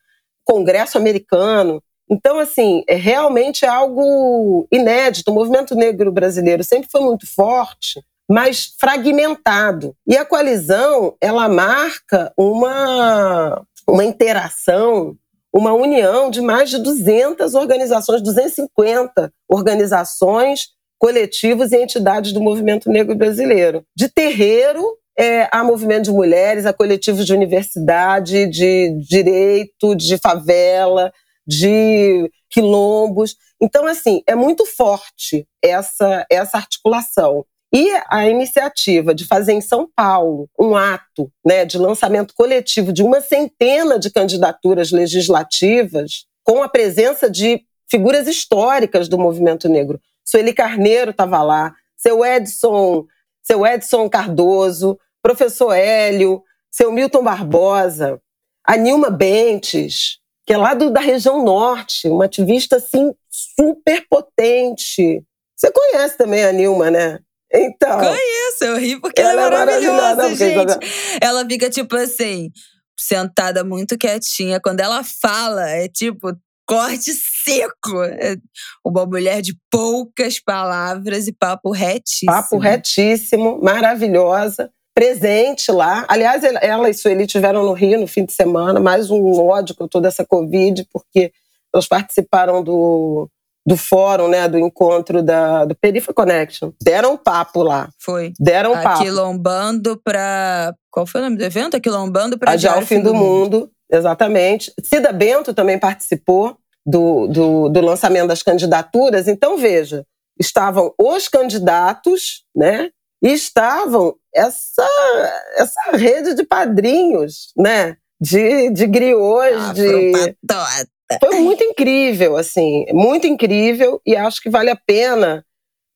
Congresso Americano. Então, assim, é realmente algo inédito. O movimento negro brasileiro sempre foi muito forte, mas fragmentado. E a coalizão, ela marca uma, uma interação, uma união de mais de 200 organizações, 250 organizações, coletivos e entidades do movimento negro brasileiro. De terreiro é, a movimento de mulheres, a coletivos de universidade, de direito, de favela, de quilombos. Então, assim, é muito forte essa, essa articulação. E a iniciativa de fazer em São Paulo um ato né, de lançamento coletivo de uma centena de candidaturas legislativas, com a presença de figuras históricas do movimento negro. Sueli Carneiro estava lá, seu Edson, seu Edson Cardoso, professor Hélio, seu Milton Barbosa, a Nilma Bentes, que é lá do, da região norte, uma ativista assim super potente. Você conhece também a Nilma, né? Então. Conheço, eu ri porque ela, ela é maravilhosa, maravilhosa gente. Ela fica tipo assim, sentada muito quietinha. Quando ela fala, é tipo corte seco. É uma mulher de poucas palavras e papo retíssimo. Papo retíssimo, maravilhosa. Presente lá. Aliás, ela e Sueli tiveram no Rio no fim de semana, mais um ódio com toda essa Covid, porque elas participaram do do fórum, né, do encontro da, do Perifa Connection. Deram papo lá. Foi. Deram um papo. Aquilombando para Qual foi o nome do evento? Aquilombando para Adiar o Fim do, do mundo. mundo. Exatamente. Cida Bento também participou do, do, do lançamento das candidaturas. Então, veja, estavam os candidatos, né? E estavam essa, essa rede de padrinhos, né? De, de griots, ah, de. Foi muito incrível, assim, muito incrível, e acho que vale a pena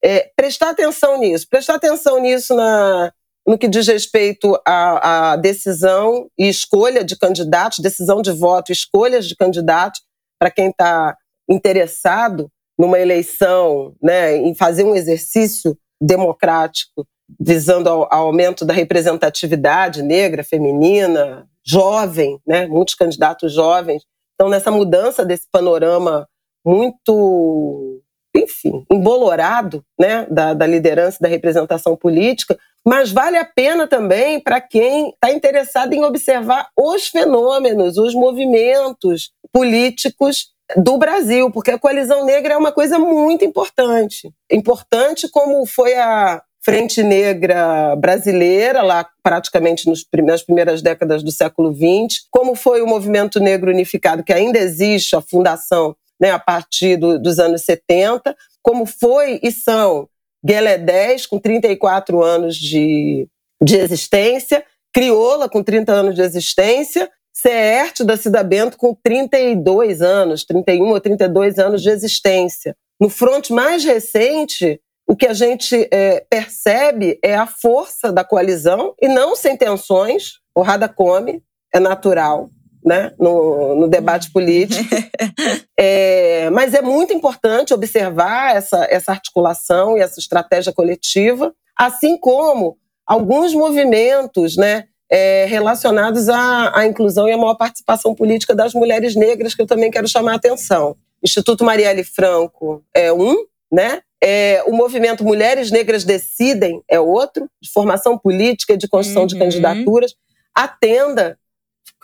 é, prestar atenção nisso. Prestar atenção nisso na, no que diz respeito à, à decisão e escolha de candidatos, decisão de voto, escolhas de candidatos, para quem está interessado numa eleição, né, em fazer um exercício democrático visando ao, ao aumento da representatividade negra, feminina, jovem, né, muitos candidatos jovens. Então, nessa mudança desse panorama muito, enfim, embolorado né, da, da liderança, da representação política, mas vale a pena também para quem está interessado em observar os fenômenos, os movimentos políticos do Brasil, porque a coalizão negra é uma coisa muito importante. Importante como foi a, Frente Negra Brasileira, lá praticamente nos, nas primeiras décadas do século XX, como foi o Movimento Negro Unificado, que ainda existe, a fundação né, a partir do, dos anos 70, como foi e são Guelé 10, com 34 anos de, de existência, Crioula, com 30 anos de existência, CERT da Cida Bento, com 32 anos, 31 ou 32 anos de existência. No fronte mais recente, o que a gente é, percebe é a força da coalizão e não sem tensões. Porrada come, é natural. Né, no, no debate político. é, mas é muito importante observar essa, essa articulação e essa estratégia coletiva, assim como alguns movimentos né, é, relacionados à, à, inclusão e à maior participação política das mulheres negras, que eu também quero chamar a atenção. Instituto Marielle Franco é um, né? É, o movimento Mulheres Negras Decidem é outro, de formação política, de construção uhum. de candidaturas. A Tenda,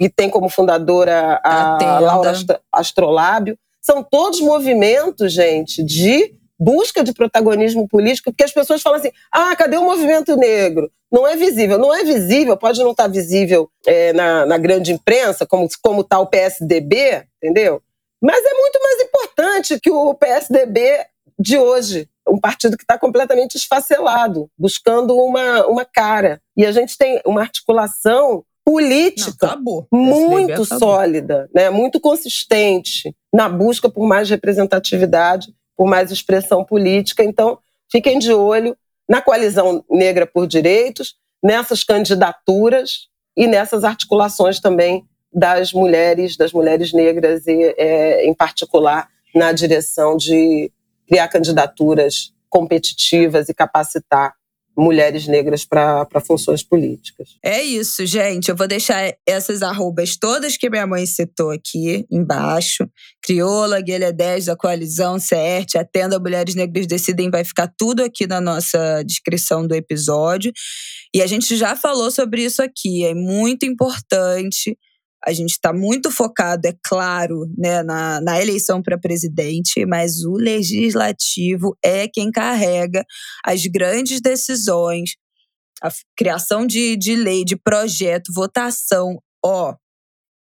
que tem como fundadora a, a Laura Astrolábio. São todos movimentos, gente, de busca de protagonismo político, porque as pessoas falam assim: ah, cadê o movimento negro? Não é visível. Não é visível, pode não estar visível é, na, na grande imprensa, como está o PSDB, entendeu? Mas é muito mais importante que o PSDB de hoje. Um partido que está completamente esfacelado, buscando uma, uma cara. E a gente tem uma articulação política Não, muito sólida, né? muito consistente na busca por mais representatividade, por mais expressão política. Então, fiquem de olho na coalizão negra por direitos, nessas candidaturas e nessas articulações também das mulheres, das mulheres negras, e, é, em particular na direção de criar candidaturas competitivas e capacitar mulheres negras para funções políticas. É isso, gente. Eu vou deixar essas arrobas todas que minha mãe citou aqui embaixo. Crioula, Guilha 10, da Coalizão, CERT, Atenda Mulheres Negras Decidem, vai ficar tudo aqui na nossa descrição do episódio. E a gente já falou sobre isso aqui. É muito importante a gente está muito focado, é claro, né, na, na eleição para presidente, mas o legislativo é quem carrega as grandes decisões, a criação de, de lei, de projeto, votação. Ó,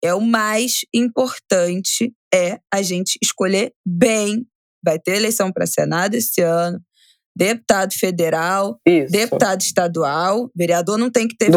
é o mais importante é a gente escolher bem. Vai ter eleição para Senado esse ano, deputado federal, Isso. deputado estadual, vereador não tem que ter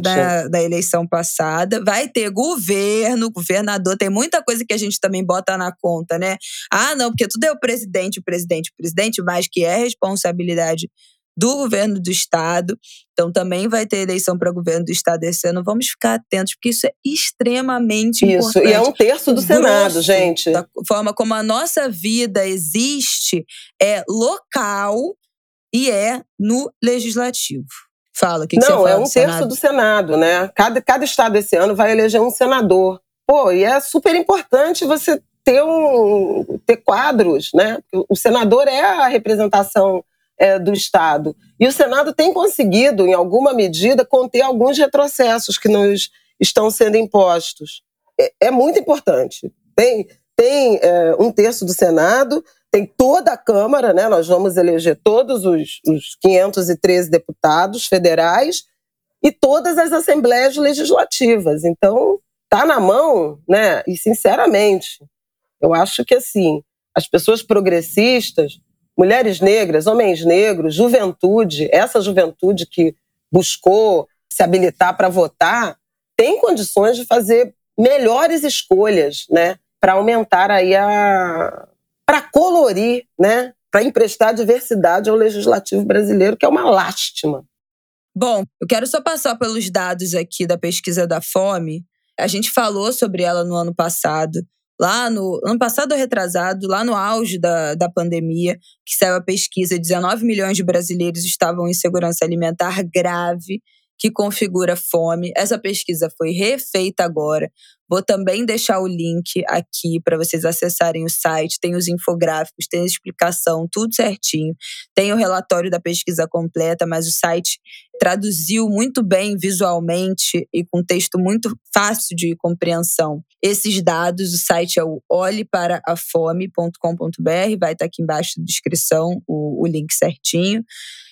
na, na, eleição passada. Vai ter governo, governador, tem muita coisa que a gente também bota na conta, né? Ah, não, porque tudo é o presidente, o presidente, o presidente, mas que é responsabilidade do governo do estado. Então também vai ter eleição para governo do estado esse ano. Vamos ficar atentos, porque isso é extremamente isso. importante. Isso, e é um terço do o Senado, gente. Da forma como a nossa vida existe é local e é no legislativo. Fala, o que, que Não, você fala é um terço Senado? do Senado, né? Cada, cada estado esse ano vai eleger um senador. Pô, e é super importante você ter, um, ter quadros, né? O senador é a representação é, do Estado. E o Senado tem conseguido, em alguma medida, conter alguns retrocessos que nos estão sendo impostos. É, é muito importante. Tem, tem é, um terço do Senado, tem toda a Câmara, né? nós vamos eleger todos os, os 513 deputados federais e todas as assembleias legislativas. Então, está na mão, né? e sinceramente, eu acho que assim, as pessoas progressistas mulheres negras, homens negros, juventude, essa juventude que buscou se habilitar para votar, tem condições de fazer melhores escolhas, né, para aumentar aí a para colorir, né, para emprestar diversidade ao legislativo brasileiro, que é uma lástima. Bom, eu quero só passar pelos dados aqui da pesquisa da fome. A gente falou sobre ela no ano passado lá no ano passado retrasado, lá no auge da, da pandemia, que saiu a pesquisa, 19 milhões de brasileiros estavam em segurança alimentar grave, que configura fome. Essa pesquisa foi refeita agora. Vou também deixar o link aqui para vocês acessarem o site. Tem os infográficos, tem a explicação, tudo certinho. Tem o relatório da pesquisa completa, mas o site traduziu muito bem visualmente e com texto muito fácil de compreensão esses dados. O site é o olheparafome.com.br, vai estar tá aqui embaixo na descrição o, o link certinho.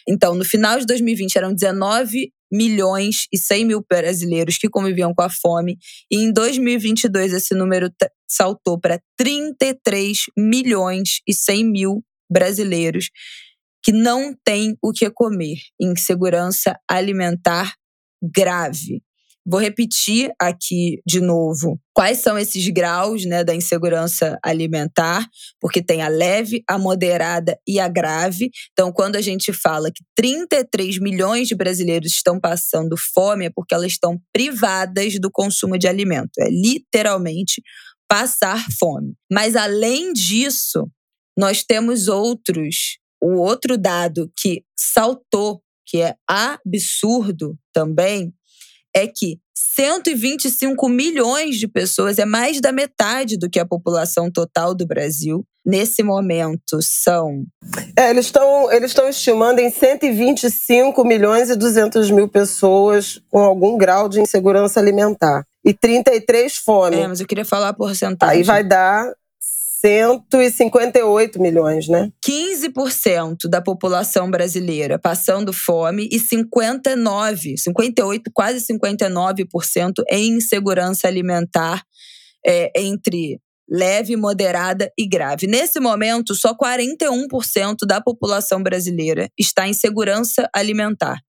Então, no final de 2020 eram 19 milhões e 100 mil brasileiros que conviviam com a fome. E em 2022, esse número saltou para 33 milhões e 100 mil brasileiros que não têm o que comer. Insegurança alimentar grave. Vou repetir aqui de novo quais são esses graus né, da insegurança alimentar, porque tem a leve, a moderada e a grave. Então, quando a gente fala que 33 milhões de brasileiros estão passando fome, é porque elas estão privadas do consumo de alimento. É literalmente passar fome. Mas, além disso, nós temos outros. O outro dado que saltou, que é absurdo também, é que 125 milhões de pessoas, é mais da metade do que a população total do Brasil. Nesse momento são. É, eles estão eles estimando em 125 milhões e 200 mil pessoas com algum grau de insegurança alimentar. E 33 fome. É, mas eu queria falar a porcentagem. Aí vai dar 158 milhões, né? 15% da população brasileira passando fome e 59, 58, quase 59% em insegurança alimentar é, entre leve, moderada e grave. Nesse momento, só 41% da população brasileira está em segurança alimentar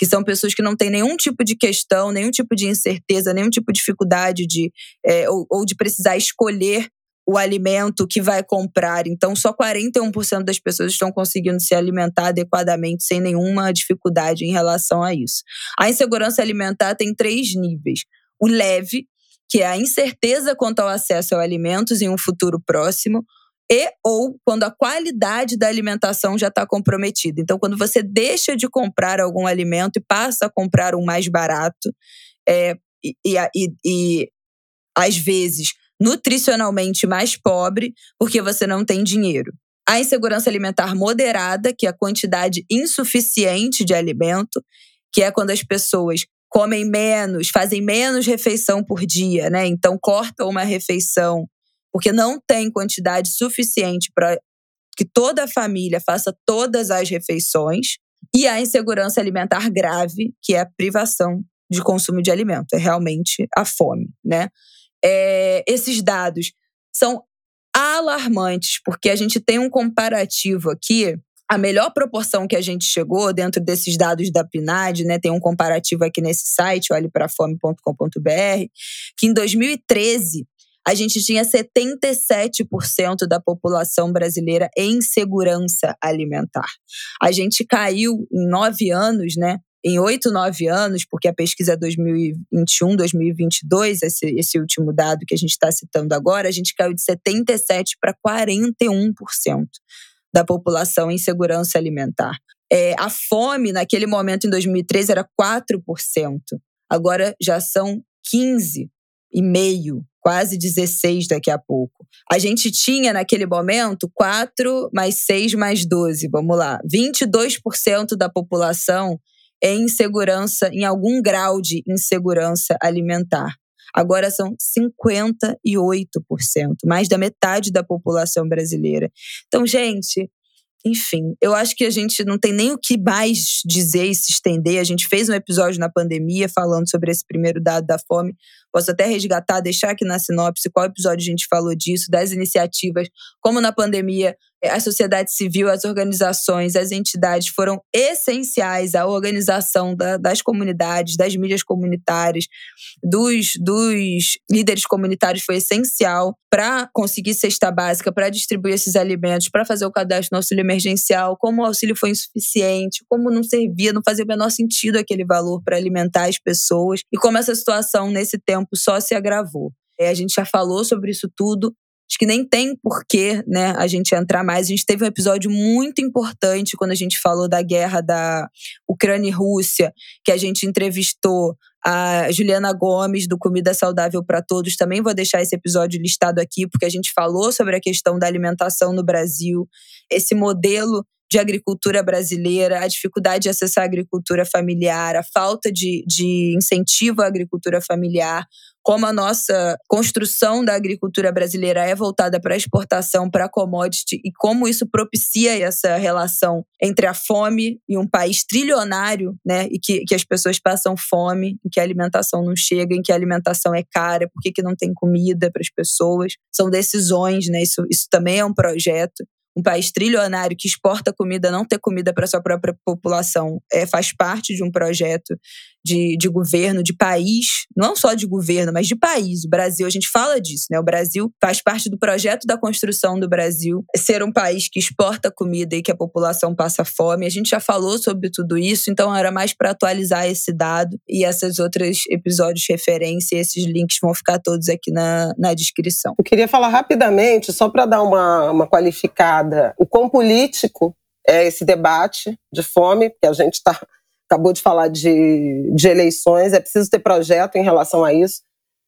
que são pessoas que não têm nenhum tipo de questão, nenhum tipo de incerteza, nenhum tipo de dificuldade de, é, ou, ou, de precisar escolher o alimento que vai comprar. Então, só 41% das pessoas estão conseguindo se alimentar adequadamente sem nenhuma dificuldade em relação a isso. A insegurança alimentar tem três níveis. O leve, que é a incerteza quanto ao acesso a alimentos em um futuro próximo, e ou quando a qualidade da alimentação já está comprometida. Então, quando você deixa de comprar algum alimento e passa a comprar um mais barato, é, e, e, e às vezes nutricionalmente mais pobre, porque você não tem dinheiro. A insegurança alimentar moderada, que é a quantidade insuficiente de alimento, que é quando as pessoas comem menos, fazem menos refeição por dia, né? Então cortam uma refeição porque não tem quantidade suficiente para que toda a família faça todas as refeições, e a insegurança alimentar grave, que é a privação de consumo de alimento, é realmente a fome, né? É, esses dados são alarmantes, porque a gente tem um comparativo aqui. A melhor proporção que a gente chegou dentro desses dados da PNAD, né, tem um comparativo aqui nesse site, olheprafome.com.br, que em 2013 a gente tinha 77% da população brasileira em segurança alimentar. A gente caiu em nove anos, né? Em oito, nove anos, porque a pesquisa é 2021, 2022, esse, esse último dado que a gente está citando agora, a gente caiu de 77% para 41% da população em segurança alimentar. É, a fome, naquele momento, em 2013, era 4%. Agora já são 15,5% quase 16 daqui a pouco. A gente tinha naquele momento 4 mais 6 mais 12, vamos lá, 22% da população em insegurança, em algum grau de insegurança alimentar. Agora são 58%, mais da metade da população brasileira. Então, gente, enfim, eu acho que a gente não tem nem o que mais dizer e se estender. A gente fez um episódio na pandemia falando sobre esse primeiro dado da fome. Posso até resgatar, deixar aqui na sinopse qual episódio a gente falou disso, das iniciativas, como na pandemia a sociedade civil, as organizações, as entidades foram essenciais à organização da, das comunidades, das mídias comunitárias, dos, dos líderes comunitários, foi essencial para conseguir cesta básica, para distribuir esses alimentos, para fazer o cadastro no auxílio emergencial, como o auxílio foi insuficiente, como não servia, não fazia o menor sentido aquele valor para alimentar as pessoas, e como essa situação nesse tempo só se agravou. É, a gente já falou sobre isso tudo, Acho que nem tem porquê, né, a gente entrar mais. A gente teve um episódio muito importante quando a gente falou da guerra da Ucrânia e Rússia, que a gente entrevistou a Juliana Gomes, do Comida Saudável para Todos. Também vou deixar esse episódio listado aqui, porque a gente falou sobre a questão da alimentação no Brasil, esse modelo de agricultura brasileira, a dificuldade de acessar a agricultura familiar, a falta de, de incentivo à agricultura familiar, como a nossa construção da agricultura brasileira é voltada para exportação, para commodity, e como isso propicia essa relação entre a fome e um país trilionário, né? E que, que as pessoas passam fome, em que a alimentação não chega, em que a alimentação é cara, por que não tem comida para as pessoas. São decisões, né? Isso, isso também é um projeto um país trilionário que exporta comida, não ter comida para sua própria população, é, faz parte de um projeto de, de governo, de país, não só de governo, mas de país. O Brasil, a gente fala disso, né? O Brasil faz parte do projeto da construção do Brasil, ser um país que exporta comida e que a população passa fome. A gente já falou sobre tudo isso, então era mais para atualizar esse dado e esses outros episódios de referência, esses links vão ficar todos aqui na, na descrição. Eu queria falar rapidamente, só para dar uma, uma qualificada, o quão político é esse debate de fome, que a gente está acabou de falar de, de eleições, é preciso ter projeto em relação a isso.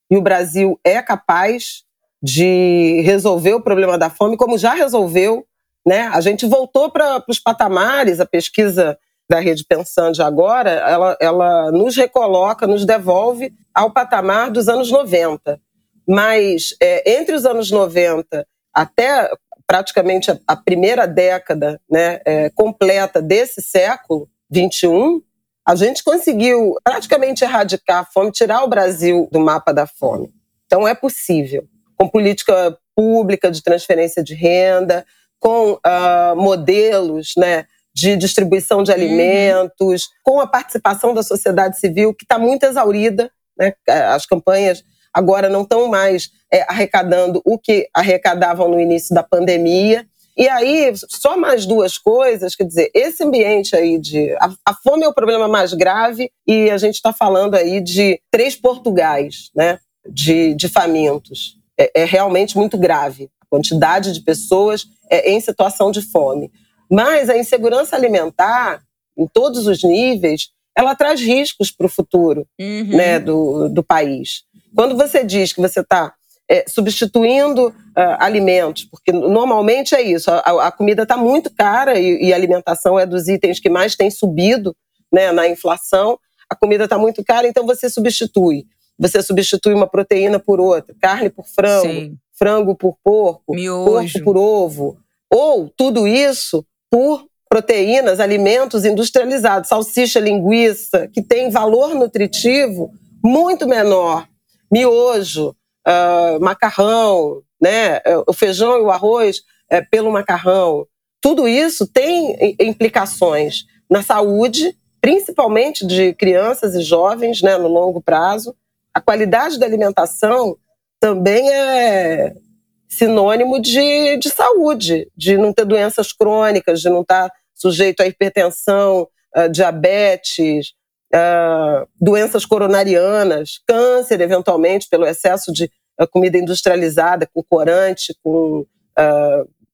E o Brasil é capaz de resolver o problema da fome, como já resolveu. Né? A gente voltou para os patamares, a pesquisa da Rede Pensando agora, ela, ela nos recoloca, nos devolve ao patamar dos anos 90. Mas é, entre os anos 90 até praticamente a, a primeira década né, é, completa desse século 21, a gente conseguiu praticamente erradicar a fome, tirar o Brasil do mapa da fome. Então é possível, com política pública de transferência de renda, com uh, modelos né, de distribuição de uhum. alimentos, com a participação da sociedade civil, que está muito exaurida. Né? As campanhas agora não estão mais é, arrecadando o que arrecadavam no início da pandemia. E aí, só mais duas coisas, quer dizer, esse ambiente aí de. A, a fome é o problema mais grave e a gente está falando aí de três Portugais, né? de, de famintos é, é realmente muito grave. A quantidade de pessoas é, em situação de fome. Mas a insegurança alimentar, em todos os níveis, ela traz riscos para o futuro uhum. né, do, do país. Quando você diz que você está é, substituindo uh, alimentos, porque normalmente é isso, a, a comida está muito cara e, e, a alimentação é dos itens que mais tem subido né, na inflação, a comida está muito cara, então você substitui. Você substitui uma proteína por outra, carne por frango, Sim. frango por porco, Miojo. porco por ovo. Ou tudo isso por proteínas, alimentos industrializados, salsicha, linguiça, que tem valor nutritivo muito menor. Miojo, uh, macarrão, né? o feijão e o arroz é, pelo macarrão. Tudo isso tem implicações na saúde, principalmente de crianças e jovens, né, no longo prazo. A qualidade da alimentação também é sinônimo de, de saúde, de não ter doenças crônicas, de não estar sujeito a hipertensão, uh, diabetes, uh, doenças coronarianas, câncer, eventualmente, pelo excesso de uh, comida industrializada, com corante, com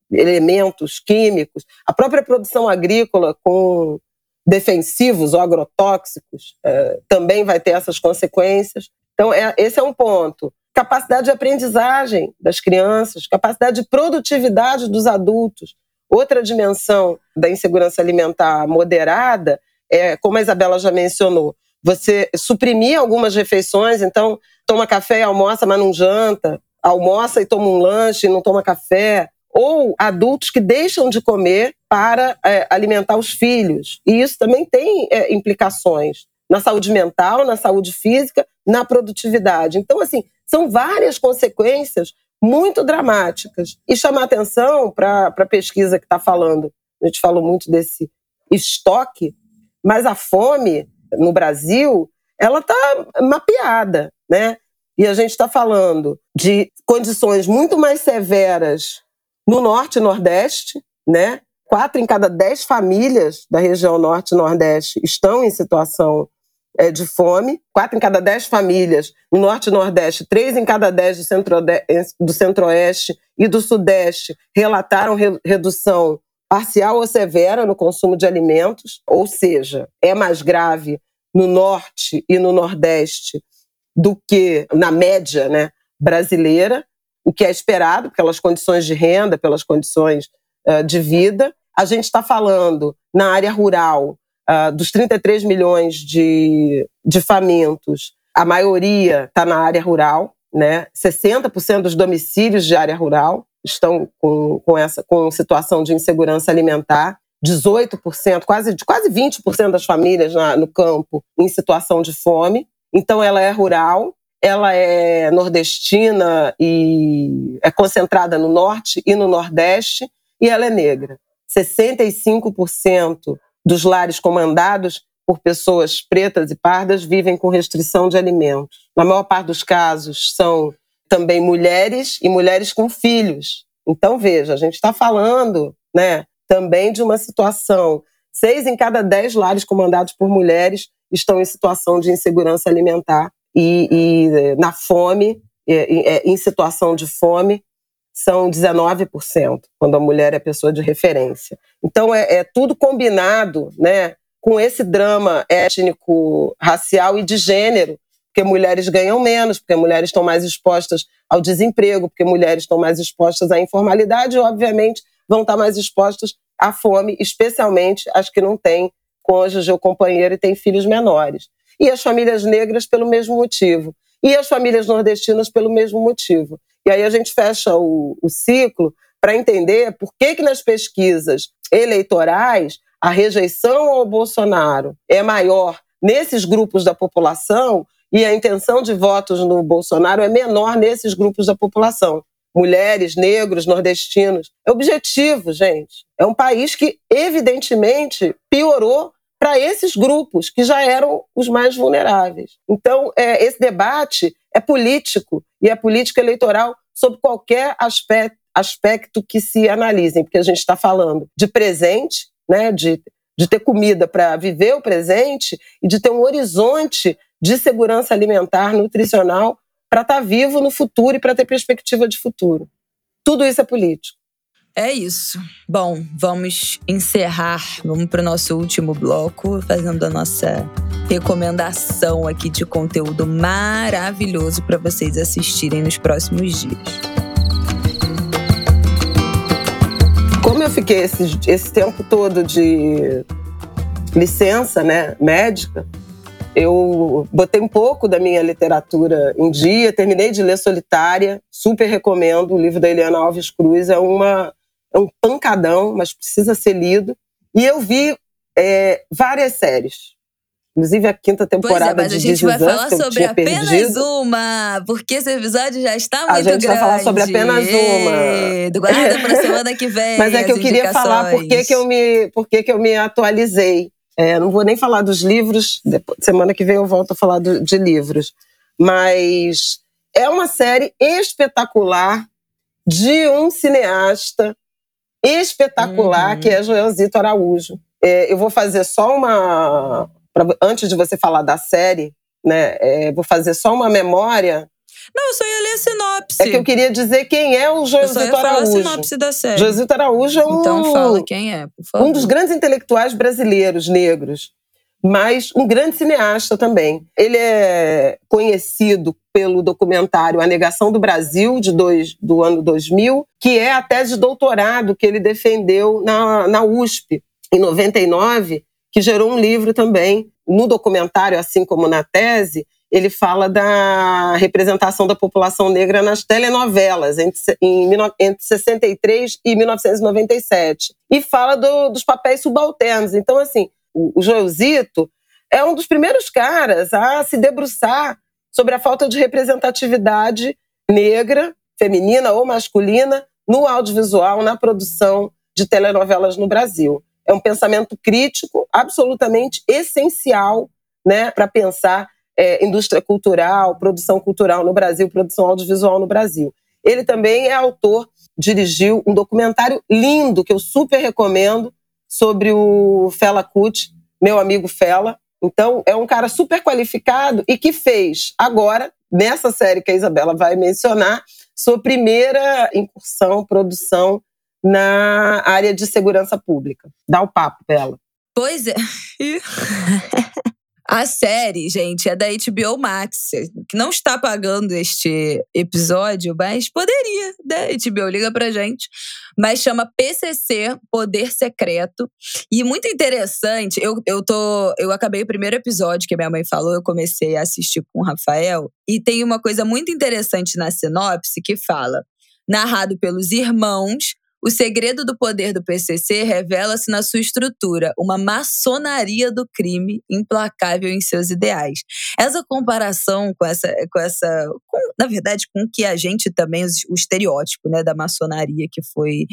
elementos químicos, a própria produção agrícola com defensivos ou agrotóxicos também vai ter essas consequências. Então, é, esse é um ponto capacidade de aprendizagem das crianças, capacidade de produtividade dos adultos. Outra dimensão da insegurança alimentar moderada é, como a Isabela já mencionou, você suprimir algumas refeições, então toma café e almoça, mas não janta, almoça e toma um lanche e não toma café, ou adultos que deixam de comer para é, alimentar os filhos. E isso também tem é, implicações na saúde mental, na saúde física, na produtividade. Então, assim, são várias consequências muito dramáticas. E chamar atenção para a pesquisa que está falando, a gente falou muito desse estoque, mas a fome no Brasil, ela está mapeada, né? E a gente está falando de condições muito mais severas no Norte e Nordeste, né? Quatro em cada dez famílias da região Norte e Nordeste estão em situação é, de fome, quatro em cada dez famílias no Norte e Nordeste, três em cada dez do, centro do Centro-Oeste e do Sudeste relataram re redução parcial ou severa no consumo de alimentos, ou seja, é mais grave no Norte e no Nordeste do que na média né, brasileira, o que é esperado pelas condições de renda, pelas condições uh, de vida. A gente está falando na área rural uh, dos 33 milhões de, de famintos, a maioria está na área rural, né? 60% dos domicílios de área rural estão com, com essa com situação de insegurança alimentar. 18%, quase, quase 20% das famílias na, no campo em situação de fome. Então, ela é rural, ela é nordestina e é concentrada no norte e no nordeste, e ela é negra. 65% dos lares comandados por pessoas pretas e pardas vivem com restrição de alimentos. Na maior parte dos casos, são também mulheres e mulheres com filhos. Então, veja, a gente está falando né, também de uma situação. Seis em cada dez lares comandados por mulheres estão em situação de insegurança alimentar e, e na fome, em situação de fome, são 19%, quando a mulher é pessoa de referência. Então, é, é tudo combinado né, com esse drama étnico, racial e de gênero, porque mulheres ganham menos, porque mulheres estão mais expostas ao desemprego, porque mulheres estão mais expostas à informalidade e, obviamente, vão estar mais expostas à fome, especialmente as que não têm cônjuge ou companheiro e têm filhos menores. E as famílias negras pelo mesmo motivo. E as famílias nordestinas pelo mesmo motivo. E aí a gente fecha o, o ciclo para entender por que, que nas pesquisas eleitorais a rejeição ao Bolsonaro é maior nesses grupos da população e a intenção de votos no Bolsonaro é menor nesses grupos da população. Mulheres, negros, nordestinos. É objetivo, gente. É um país que, evidentemente, piorou para esses grupos que já eram os mais vulneráveis. Então, é, esse debate é político e é política eleitoral sob qualquer aspecto, aspecto que se analisem, porque a gente está falando de presente, né, de, de ter comida para viver o presente e de ter um horizonte de segurança alimentar, nutricional para estar tá vivo no futuro e para ter perspectiva de futuro. Tudo isso é político. É isso. Bom, vamos encerrar. Vamos para o nosso último bloco, fazendo a nossa recomendação aqui de conteúdo maravilhoso para vocês assistirem nos próximos dias. Como eu fiquei esse, esse tempo todo de licença né, médica, eu botei um pouco da minha literatura em dia, terminei de ler Solitária, super recomendo. O livro da Eliana Alves Cruz é, uma, é um pancadão, mas precisa ser lido. E eu vi é, várias séries. Inclusive a quinta temporada pois é, mas de a gente vai falar sobre apenas perdido. uma, porque esse episódio já está muito grande. A gente grande. vai falar sobre apenas uma. Do guarda para semana que vem. Mas é que eu queria falar por que, que eu me, por que, que eu me atualizei. É, não vou nem falar dos livros, depois, semana que vem eu volto a falar do, de livros. Mas é uma série espetacular de um cineasta espetacular uhum. que é Joelzito Araújo. É, eu vou fazer só uma. Pra, antes de você falar da série, né? É, vou fazer só uma memória não, eu só ia ler a sinopse. É que eu queria dizer quem é o Josito Araújo. Falar a sinopse da série. Josito Araújo é um. Então fala quem é, por favor. Um dos grandes intelectuais brasileiros negros, mas um grande cineasta também. Ele é conhecido pelo documentário A Negação do Brasil, de dois, do ano 2000, que é a tese de doutorado que ele defendeu na, na USP, em 99, que gerou um livro também. No documentário, assim como na tese, ele fala da representação da população negra nas telenovelas entre, em, entre 63 e 1997. E fala do, dos papéis subalternos. Então, assim, o, o Joelzito é um dos primeiros caras a se debruçar sobre a falta de representatividade negra, feminina ou masculina, no audiovisual, na produção de telenovelas no Brasil. É um pensamento crítico absolutamente essencial né, para pensar é, indústria cultural, produção cultural no Brasil, produção audiovisual no Brasil. Ele também é autor, dirigiu um documentário lindo que eu super recomendo sobre o Fela Kuti, meu amigo Fela. Então, é um cara super qualificado e que fez agora, nessa série que a Isabela vai mencionar, sua primeira incursão, produção na área de segurança pública. Dá o papo, Bela. Pois é. A série, gente, é da HBO Max, que não está pagando este episódio, mas poderia, né? HBO liga pra gente. Mas chama PCC, Poder Secreto. E muito interessante, eu, eu tô. Eu acabei o primeiro episódio que minha mãe falou, eu comecei a assistir com o Rafael. E tem uma coisa muito interessante na sinopse que fala: narrado pelos irmãos o segredo do poder do PCC revela-se na sua estrutura, uma maçonaria do crime implacável em seus ideais. Essa comparação com essa, com essa, com, na verdade, com que a gente também o estereótipo, né, da maçonaria que foi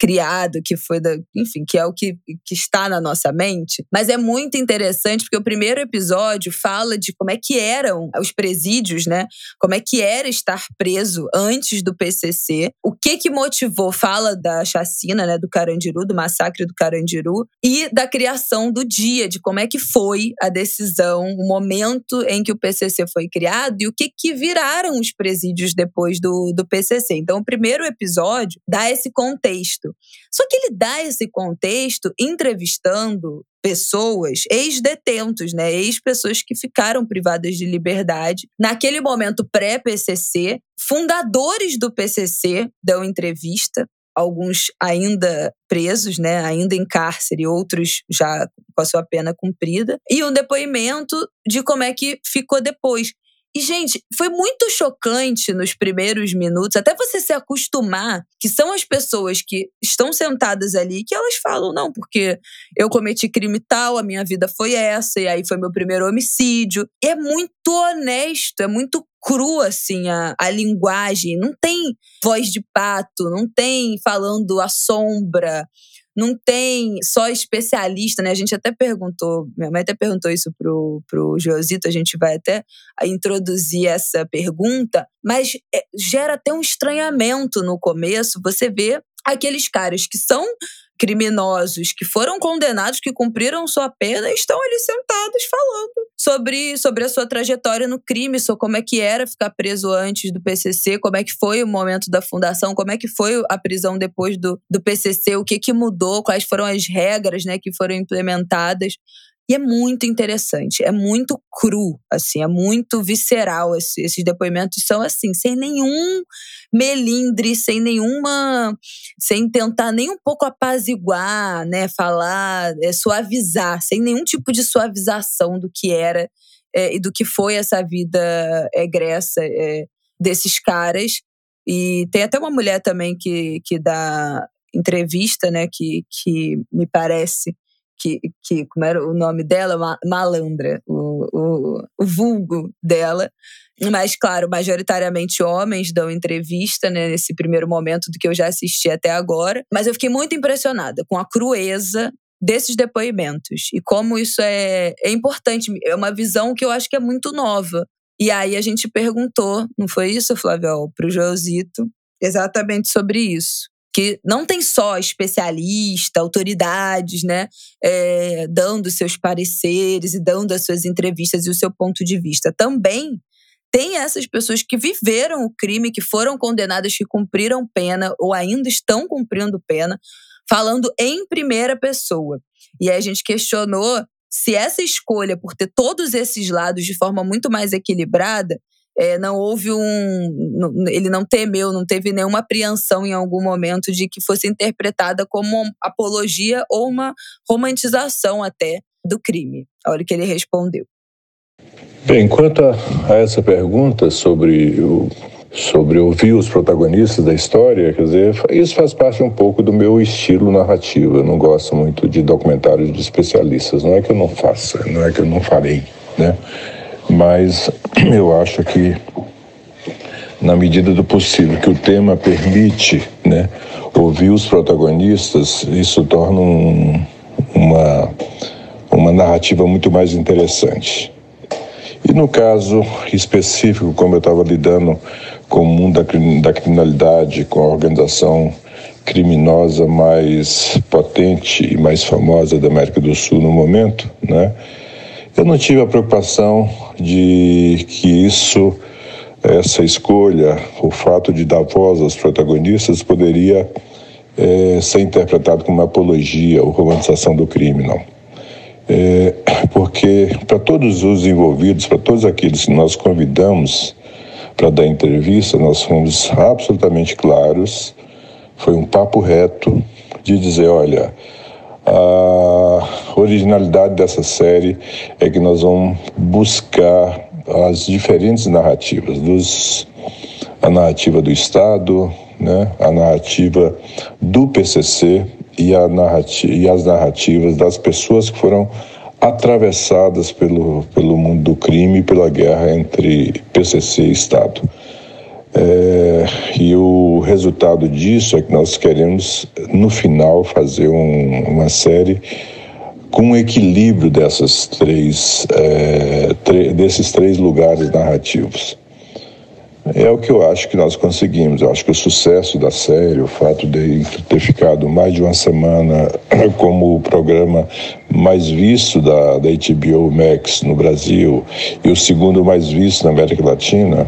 criado, que foi da, enfim, que é o que, que está na nossa mente. Mas é muito interessante porque o primeiro episódio fala de como é que eram os presídios, né? Como é que era estar preso antes do PCC, o que que motivou, fala da chacina, né, do Carandiru, do massacre do Carandiru e da criação do dia, de como é que foi a decisão, o momento em que o PCC foi criado e o que que viraram os presídios depois do, do PCC. Então, o primeiro episódio dá esse contexto só que ele dá esse contexto entrevistando pessoas, ex-detentos, né, ex-pessoas que ficaram privadas de liberdade, naquele momento pré-PCC, fundadores do PCC dão entrevista, alguns ainda presos, né, ainda em cárcere, outros já com a sua pena cumprida, e um depoimento de como é que ficou depois. E, gente, foi muito chocante nos primeiros minutos, até você se acostumar que são as pessoas que estão sentadas ali que elas falam, não, porque eu cometi crime tal, a minha vida foi essa, e aí foi meu primeiro homicídio. E é muito honesto, é muito cru, assim, a, a linguagem. Não tem voz de pato, não tem falando a sombra não tem só especialista, né? A gente até perguntou, minha mãe até perguntou isso pro, pro Josito, a gente vai até introduzir essa pergunta, mas é, gera até um estranhamento no começo. Você vê aqueles caras que são criminosos que foram condenados, que cumpriram sua pena, estão ali sentados falando sobre, sobre a sua trajetória no crime, sobre como é que era ficar preso antes do PCC, como é que foi o momento da fundação, como é que foi a prisão depois do, do PCC, o que, que mudou, quais foram as regras né, que foram implementadas. E é muito interessante, é muito cru, assim, é muito visceral. Esse, esses depoimentos são assim, sem nenhum melindre, sem nenhuma. sem tentar nem um pouco apaziguar, né? Falar, é, suavizar, sem nenhum tipo de suavização do que era é, e do que foi essa vida egressa é, desses caras. E tem até uma mulher também que, que dá entrevista, né? Que, que me parece que, que como era o nome dela? Malandra, o, o, o vulgo dela. Mas, claro, majoritariamente homens dão entrevista né, nesse primeiro momento do que eu já assisti até agora. Mas eu fiquei muito impressionada com a crueza desses depoimentos e como isso é, é importante. É uma visão que eu acho que é muito nova. E aí a gente perguntou, não foi isso, Flávio, para o Josito, exatamente sobre isso que não tem só especialista, autoridades, né, é, dando seus pareceres e dando as suas entrevistas e o seu ponto de vista. Também tem essas pessoas que viveram o crime, que foram condenadas, que cumpriram pena ou ainda estão cumprindo pena, falando em primeira pessoa. E aí a gente questionou se essa escolha por ter todos esses lados de forma muito mais equilibrada é, não houve um. Ele não temeu, não teve nenhuma apreensão em algum momento de que fosse interpretada como apologia ou uma romantização até do crime. Olha o que ele respondeu. Bem, quanto a, essa pergunta sobre o, sobre ouvir os protagonistas da história, quer dizer, isso faz parte um pouco do meu estilo narrativo. Eu não gosto muito de documentários de especialistas. Não é que eu não faça, não é que eu não farei, né? Mas eu acho que, na medida do possível, que o tema permite né, ouvir os protagonistas, isso torna um, uma, uma narrativa muito mais interessante. E no caso específico, como eu estava lidando com o mundo da, da criminalidade, com a organização criminosa mais potente e mais famosa da América do Sul no momento, né? Eu não tive a preocupação de que isso, essa escolha, o fato de dar voz aos protagonistas poderia é, ser interpretado como uma apologia ou romantização do crime, não. É, porque para todos os envolvidos, para todos aqueles que nós convidamos para dar entrevista, nós fomos absolutamente claros, foi um papo reto de dizer, olha, a originalidade dessa série é que nós vamos buscar as diferentes narrativas, dos, a narrativa do Estado, né, a narrativa do PCC e, a narrativa, e as narrativas das pessoas que foram atravessadas pelo, pelo mundo do crime e pela guerra entre PCC e Estado. É, e o resultado disso é que nós queremos, no final, fazer um, uma série com um equilíbrio dessas três, é, desses três lugares narrativos. É o que eu acho que nós conseguimos. Eu acho que o sucesso da série, o fato de ter ficado mais de uma semana como o programa mais visto da, da HBO Max no Brasil e o segundo mais visto na América Latina,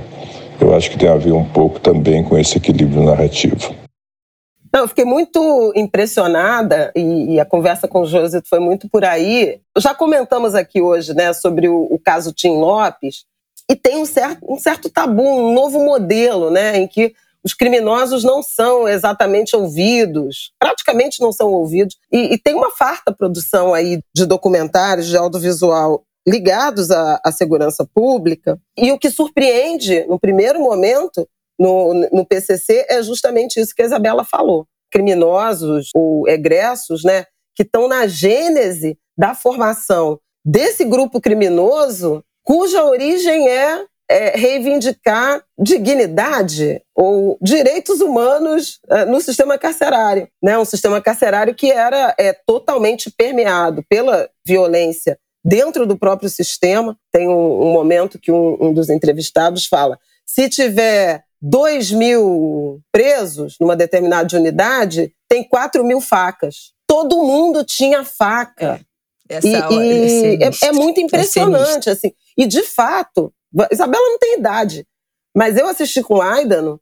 eu acho que tem a ver um pouco também com esse equilíbrio narrativo. Não, eu fiquei muito impressionada e, e, a conversa com o José foi muito por aí. Já comentamos aqui hoje né, sobre o, o caso Tim Lopes e tem um certo, um certo tabu, um novo modelo né, em que os criminosos não são exatamente ouvidos, praticamente não são ouvidos. E, e tem uma farta produção aí de documentários, de audiovisual ligados à, à, segurança pública. E o que surpreende, no primeiro momento, no, no PCC, é justamente isso que a Isabela falou. Criminosos ou egressos né, que estão na gênese da formação desse grupo criminoso, cuja origem é, é reivindicar dignidade ou direitos humanos é, no sistema carcerário. Né? Um sistema carcerário que era é, totalmente permeado pela violência dentro do próprio sistema. Tem um, um momento que um, um, dos entrevistados fala: se tiver 2 mil presos numa determinada unidade, tem 4 mil facas. Todo mundo tinha faca. É. Essa e, e é, é, é, muito impressionante, assim. E de fato, Isabela não tem idade, mas eu assisti com Aidano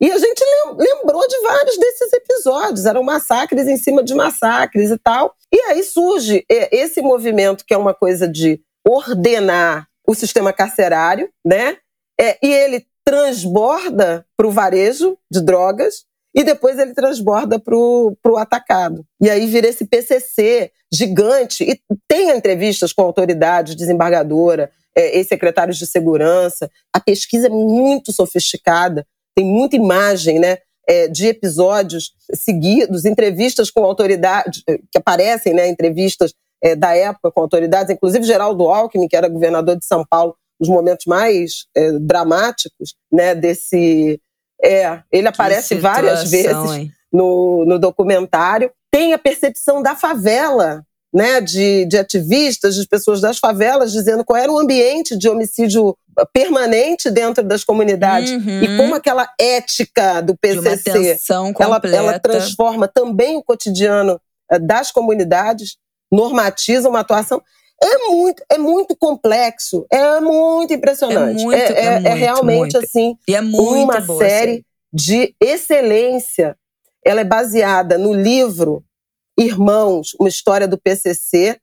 e a gente lembrou de vários desses episódios. Eram massacres em cima de massacres e tal. E aí surge esse movimento que é uma coisa de ordenar o sistema carcerário, né? É, e ele transborda para o varejo de drogas e depois ele transborda para o atacado. E aí vira esse PCC gigante. E tem entrevistas com autoridades, desembargadora, é, ex-secretários de segurança. A pesquisa é muito sofisticada, tem muita imagem, né? É, de episódios seguidos, entrevistas com autoridades, é, que aparecem, né? Entrevistas é, da época com autoridades, inclusive Geraldo Alckmin, que era governador de São Paulo, nos momentos mais é, dramáticos, né? Desse é, ele aparece situação, várias vezes no, no documentário. Tem a percepção da favela, né, de, de ativistas, de pessoas das favelas, dizendo qual era o ambiente de homicídio permanente dentro das comunidades uhum. e como aquela ética do PCC ela, ela transforma também o cotidiano eh, das comunidades, normatiza uma atuação é muito, é muito complexo, é muito impressionante. É, muito, é, é, é, muito, é realmente muito. assim e é uma boa, série de excelência. Ela é baseada no livro Irmãos, uma história do PCC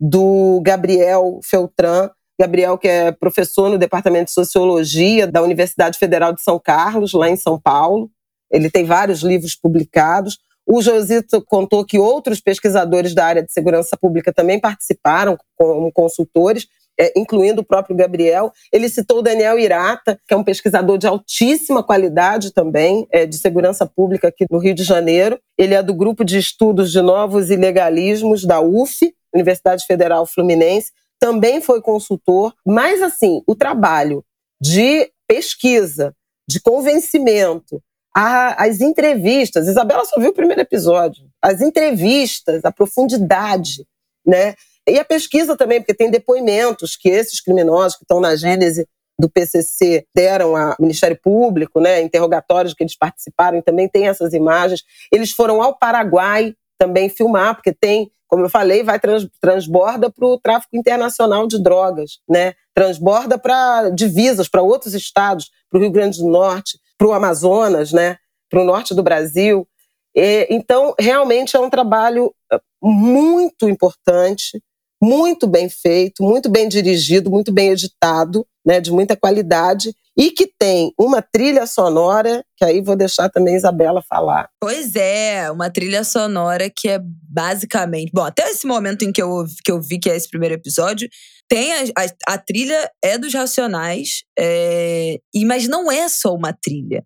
do Gabriel Feltran. Gabriel, que é professor no Departamento de Sociologia da Universidade Federal de São Carlos, lá em São Paulo. Ele tem vários livros publicados. O Josito contou que outros pesquisadores da área de segurança pública também participaram como consultores, é, incluindo o próprio Gabriel. Ele citou o Daniel Irata, que é um pesquisador de altíssima qualidade também, é, de segurança pública aqui no Rio de Janeiro. Ele é do grupo de estudos de novos ilegalismos da UF, Universidade Federal Fluminense. Também foi consultor, mas assim, o trabalho de pesquisa, de convencimento, a, as entrevistas. Isabela só viu o primeiro episódio. As entrevistas, a profundidade, né? E a pesquisa também, porque tem depoimentos que esses criminosos que estão na gênese do PCC deram ao Ministério Público, né, interrogatórios que eles participaram, também tem essas imagens. Eles foram ao Paraguai também filmar, porque tem, como eu falei, vai trans, transborda para o tráfico internacional de drogas, né? Transborda para divisas, para outros estados, para o Rio Grande do Norte para o Amazonas, né, para o norte do Brasil. E, então, realmente é um trabalho eh, muito importante, muito bem feito, muito bem dirigido, muito bem editado, né, de muita qualidade e que tem uma trilha sonora, que aí vou deixar também a Isabela falar. Pois é, uma trilha sonora que é basicamente. Bom, até esse momento em que eu, que eu vi que é esse primeiro episódio, tem a, a, a trilha é dos Racionais, é, mas não é só uma trilha.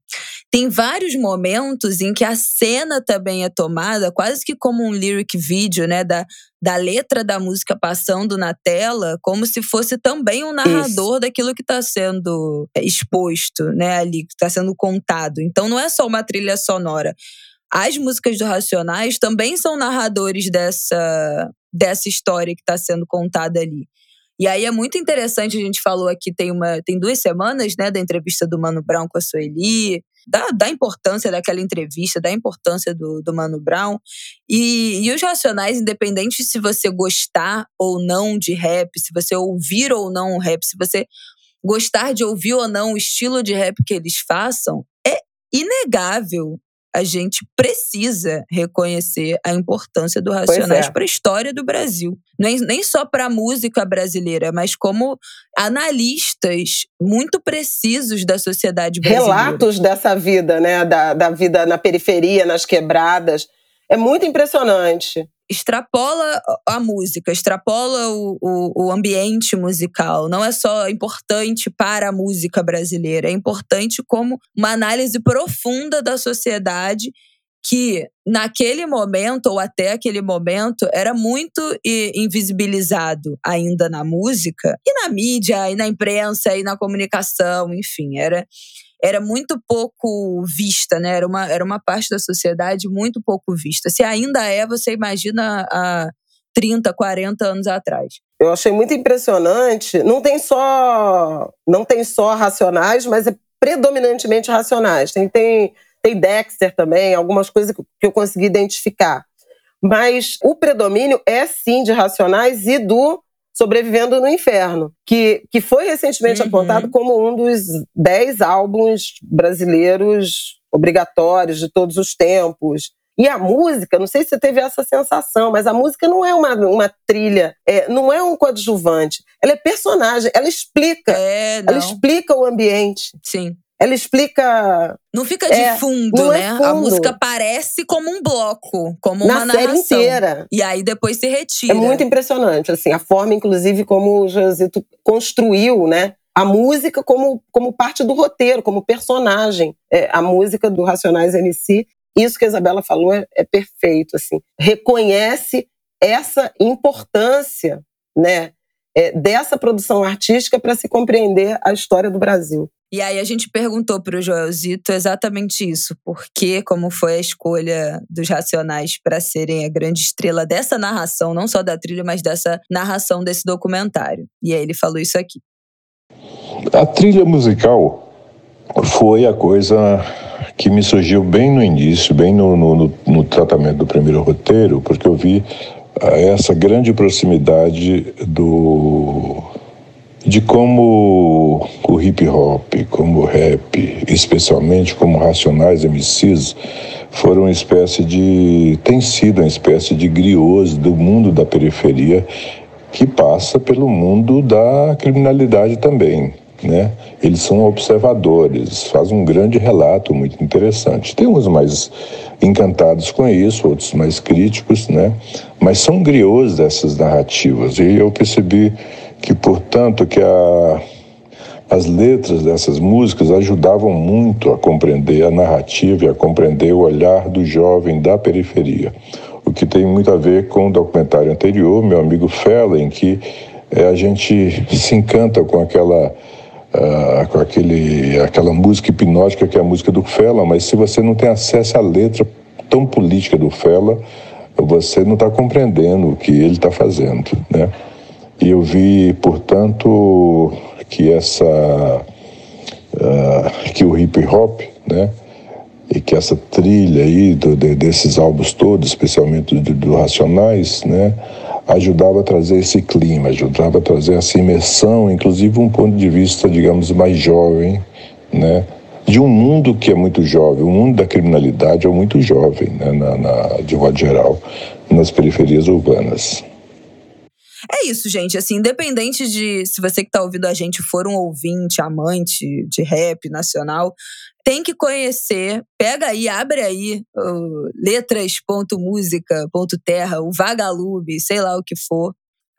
Tem vários momentos em que a cena também é tomada quase que como um lyric video, né? Da, da letra da música passando na tela, como se fosse também um narrador Isso. daquilo que está sendo é, exposto, né? Ali, que está sendo contado. Então não é só uma trilha sonora. As músicas do Racionais também são narradores dessa, dessa história que está sendo contada ali. E aí é muito interessante, a gente falou aqui, tem, uma, tem duas semanas, né, da entrevista do Mano Brown com a Sueli, da, da importância daquela entrevista, da importância do, do Mano Brown. E, e os Racionais, independente se você gostar ou não de rap, se você ouvir ou não o rap, se você gostar de ouvir ou não o estilo de rap que eles façam, é inegável a gente precisa reconhecer a importância do Racionais é. para a história do Brasil. Nem, nem só para a música brasileira, mas como analistas muito precisos da sociedade brasileira. Relatos dessa vida, né? Da, da vida na periferia, nas quebradas. É muito impressionante extrapola a música, extrapola o, o, o, ambiente musical. Não é só importante para a música brasileira, é importante como uma análise profunda da sociedade que naquele momento ou até aquele momento era muito invisibilizado ainda na música e na mídia e na imprensa e na comunicação, enfim, era era muito pouco vista, né? Era uma, era uma parte da sociedade muito pouco vista. Se ainda é, você imagina há 30, 40 anos atrás. Eu achei muito impressionante. Não tem só, não tem só racionais, mas é predominantemente racionais. Tem, tem, tem Dexter também, algumas coisas que eu consegui identificar. Mas o predomínio é sim de racionais e do Sobrevivendo no Inferno, que, que foi recentemente uhum. apontado como um dos dez álbuns brasileiros obrigatórios de todos os tempos. E a música, não sei se você teve essa sensação, mas a música não é uma, uma trilha, é, não é um coadjuvante. Ela é personagem, ela explica. É, ela explica o ambiente. Sim. Ela explica. Não fica de é, fundo, é né? É fundo. A música parece como um bloco, como Na uma narração. série inteira. E aí depois se retira. É muito impressionante, assim, a forma, inclusive, como o Josito construiu, né? A música como, como parte do roteiro, como personagem. É, a música do Racionais MC isso que a Isabela falou é, é perfeito, assim. Reconhece essa importância, né, é, dessa produção artística para se compreender a história do Brasil. E aí a gente perguntou para o Joelzito exatamente isso, por que, como foi a escolha dos Racionais para serem a grande estrela dessa narração, não só da trilha, mas dessa narração desse documentário. E aí ele falou isso aqui. A trilha musical foi a coisa que me surgiu bem no início, bem no, no, no tratamento do primeiro roteiro, porque eu vi ah, essa grande proximidade do de como o hip hop, como o rap, especialmente como Racionais MCs, foram uma espécie de. tem sido uma espécie de grioso do mundo da periferia que passa pelo mundo da criminalidade também né? Eles são observadores, fazem um grande relato muito interessante. Tem uns mais encantados com isso, outros mais críticos, né? Mas são griots dessas narrativas. E eu percebi que, portanto, que a, as letras dessas músicas ajudavam muito a compreender a narrativa e a compreender o olhar do jovem da periferia. O que tem muito a ver com o documentário anterior, meu amigo Fela, em que é, a gente se encanta com aquela uh, com aquele, aquela música hipnótica que é a música do Fela, mas se você não tem acesso à letra tão política do Fela, você não está compreendendo o que ele está fazendo, né? E eu vi, portanto, que essa uh, que o hip hop, né? E que essa trilha aí do, de, desses álbuns todos, especialmente do, do Racionais, né? ajudava a trazer esse clima, ajudava a trazer essa imersão, inclusive um ponto de vista, digamos, mais jovem, né? De um mundo que é muito jovem, o mundo da criminalidade é muito jovem, né? na, na de modo geral, nas periferias urbanas. É isso, gente. Assim, independente de se você que está ouvindo a gente for um ouvinte, amante de rap nacional, tem que conhecer. Pega aí, abre aí uh, letras.música.terra, o Vagalume, sei lá o que for.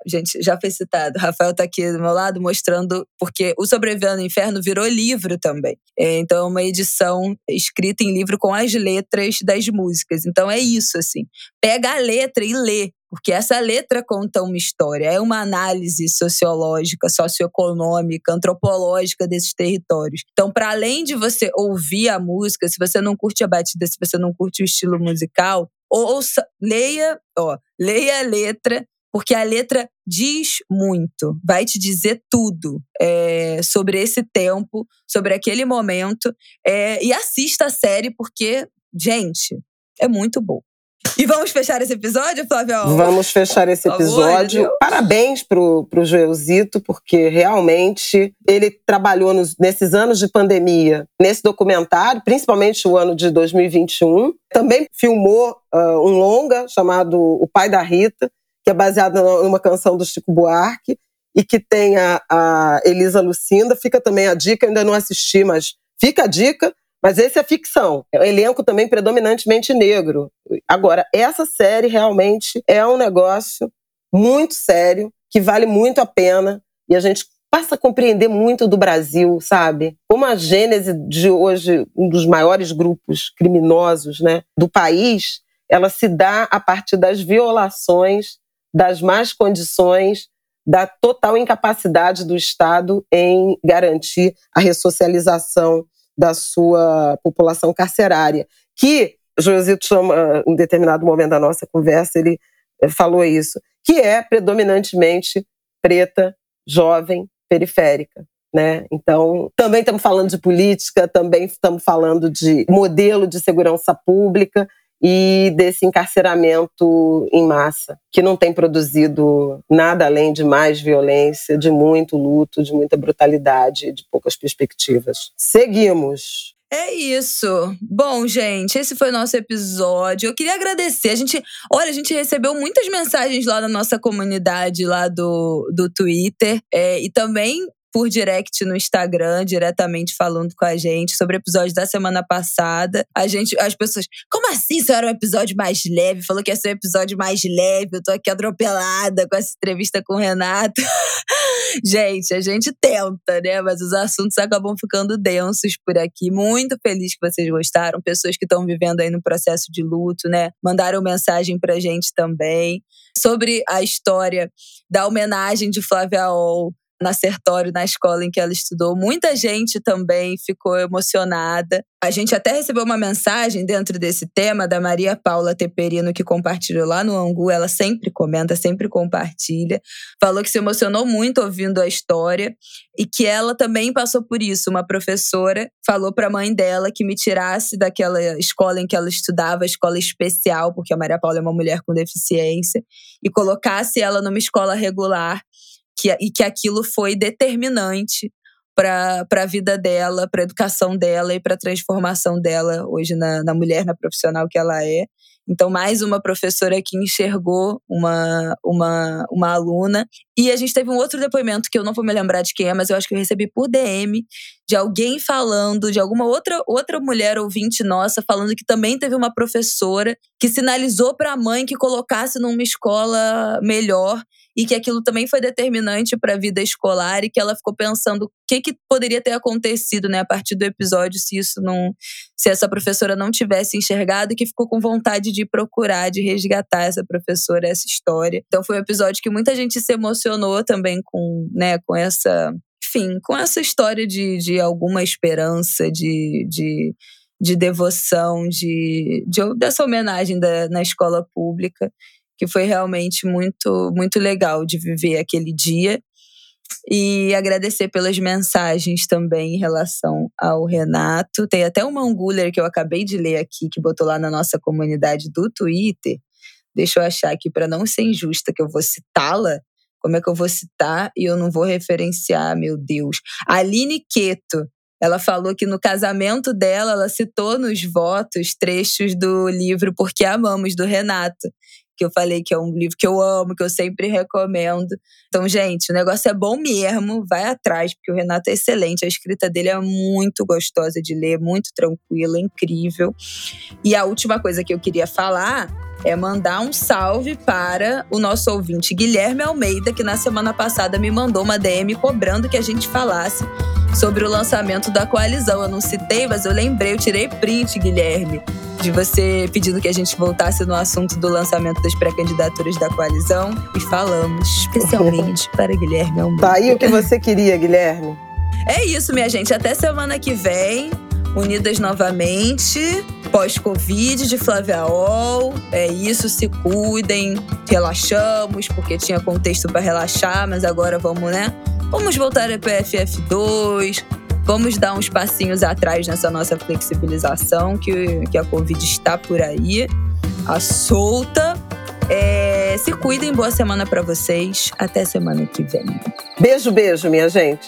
Gente, já foi citado. Rafael está aqui do meu lado mostrando, porque o Sobrevivendo no Inferno virou livro também. É, então, é uma edição escrita em livro com as letras das músicas. Então, é isso, assim. Pega a letra e lê. Porque essa letra conta uma história, é uma análise sociológica, socioeconômica, antropológica desses territórios. Então, para além de você ouvir a música, se você não curte a batida, se você não curte o estilo musical, ouça, leia, ó, leia a letra, porque a letra diz muito, vai te dizer tudo é, sobre esse tempo, sobre aquele momento, é, e assista a série porque, gente, é muito bom. E vamos fechar esse episódio, Flávio? Vamos fechar esse episódio. Parabéns pro, pro Joelzito, porque realmente ele trabalhou nos, nesses anos de pandemia, nesse documentário, principalmente o ano de 2021. Também filmou uh, um longa chamado O Pai da Rita, que é baseado numa canção do Chico Buarque e que tem a, a Elisa Lucinda. Fica também a dica, ainda não assisti, mas fica a dica mas esse é ficção. É um elenco também predominantemente negro. Agora, essa série realmente é um negócio muito sério, que vale muito a pena. E a gente passa a compreender muito do Brasil, sabe? Como a gênese de hoje, um dos maiores grupos criminosos né, do país, ela se dá a partir das violações, das más condições, da total incapacidade do Estado em garantir a ressocialização da sua população carcerária. Que Josito chama, em determinado momento da nossa conversa, ele eh, falou isso, que é predominantemente preta, jovem, periférica. Né? Então, também estamos falando de política, também estamos falando de modelo de segurança pública e desse encarceramento em massa, que não tem produzido nada além de mais violência, de muito luto, de muita brutalidade, de poucas perspectivas. Seguimos. É isso. Bom, gente, esse foi o nosso episódio. Eu queria agradecer. A gente, olha, a gente recebeu muitas mensagens lá na nossa comunidade lá do, do Twitter. É, e também por direct no Instagram, diretamente falando com a gente sobre o episódio da semana passada. A gente, as pessoas, como assim isso era um episódio mais leve? Falou que ia ser um episódio mais leve. Eu tô aqui atropelada com essa entrevista com o Renato. gente, a gente tenta, né? Mas os assuntos acabam ficando densos por aqui. Muito feliz que vocês gostaram. Pessoas que estão vivendo aí no processo de luto, né? Mandaram mensagem pra gente também sobre a história da homenagem de Flávia Ol na Sertório, na escola em que ela estudou. Muita gente também ficou emocionada. A gente até recebeu uma mensagem dentro desse tema da Maria Paula Teperino, que compartilhou lá no Angu. Ela sempre comenta, sempre compartilha. Falou que se emocionou muito ouvindo a história e que ela também passou por isso. Uma professora falou para a mãe dela que me tirasse daquela escola em que ela estudava, escola especial, porque a Maria Paula é uma mulher com deficiência, e colocasse ela numa escola regular que, e que aquilo foi determinante para a vida dela, para a educação dela e para a transformação dela hoje na, na mulher, na profissional que ela é. Então, mais uma professora que enxergou uma, uma, uma aluna. E a gente teve um outro depoimento que eu não vou me lembrar de quem é, mas eu acho que eu recebi por DM de alguém falando, de alguma outra, outra mulher ouvinte nossa, falando que também teve uma professora que sinalizou para a mãe que colocasse numa escola melhor e que aquilo também foi determinante para a vida escolar e que ela ficou pensando o que, que poderia ter acontecido, né, a partir do episódio se isso não, se essa professora não tivesse enxergado e que ficou com vontade de procurar, de resgatar essa professora, essa história. Então foi um episódio que muita gente se emocionou também com, né, com essa, enfim, com essa história de, de alguma esperança, de, de de devoção, de, de, dessa homenagem da, na escola pública que foi realmente muito, muito legal de viver aquele dia. E agradecer pelas mensagens também em relação ao Renato. Tem até uma Anguler que eu acabei de ler aqui, que botou lá na nossa comunidade do Twitter. Deixa eu achar aqui para não ser injusta, que eu vou citá-la. Como é que eu vou citar e eu não vou referenciar, meu Deus? Aline Queto. Ela falou que no casamento dela, ela citou nos votos trechos do livro Porque Amamos, do Renato que eu falei que é um livro que eu amo, que eu sempre recomendo. Então, gente, o negócio é bom mesmo, vai atrás, porque o Renato é excelente, a escrita dele é muito gostosa de ler, muito tranquila, incrível. E a última coisa que eu queria falar é mandar um salve para o nosso ouvinte Guilherme Almeida, que na semana passada me mandou uma DM cobrando que a gente falasse sobre o lançamento da coalizão. Eu não citei, mas eu lembrei, eu tirei print, Guilherme, de você pedindo que a gente voltasse no assunto do lançamento das pré-candidaturas da coalizão e falamos especialmente para Guilherme Almeida. Tá aí o que você queria, Guilherme. É isso, minha gente. Até semana que vem unidas novamente, pós-Covid de Flaviaol. É isso, se cuidem, relaxamos, porque tinha contexto para relaxar, mas agora vamos, né? Vamos voltar para FF2, vamos dar uns passinhos atrás nessa nossa flexibilização, que, que a Covid está por aí, a solta. É, se cuidem, boa semana para vocês. Até semana que vem. Beijo, beijo, minha gente.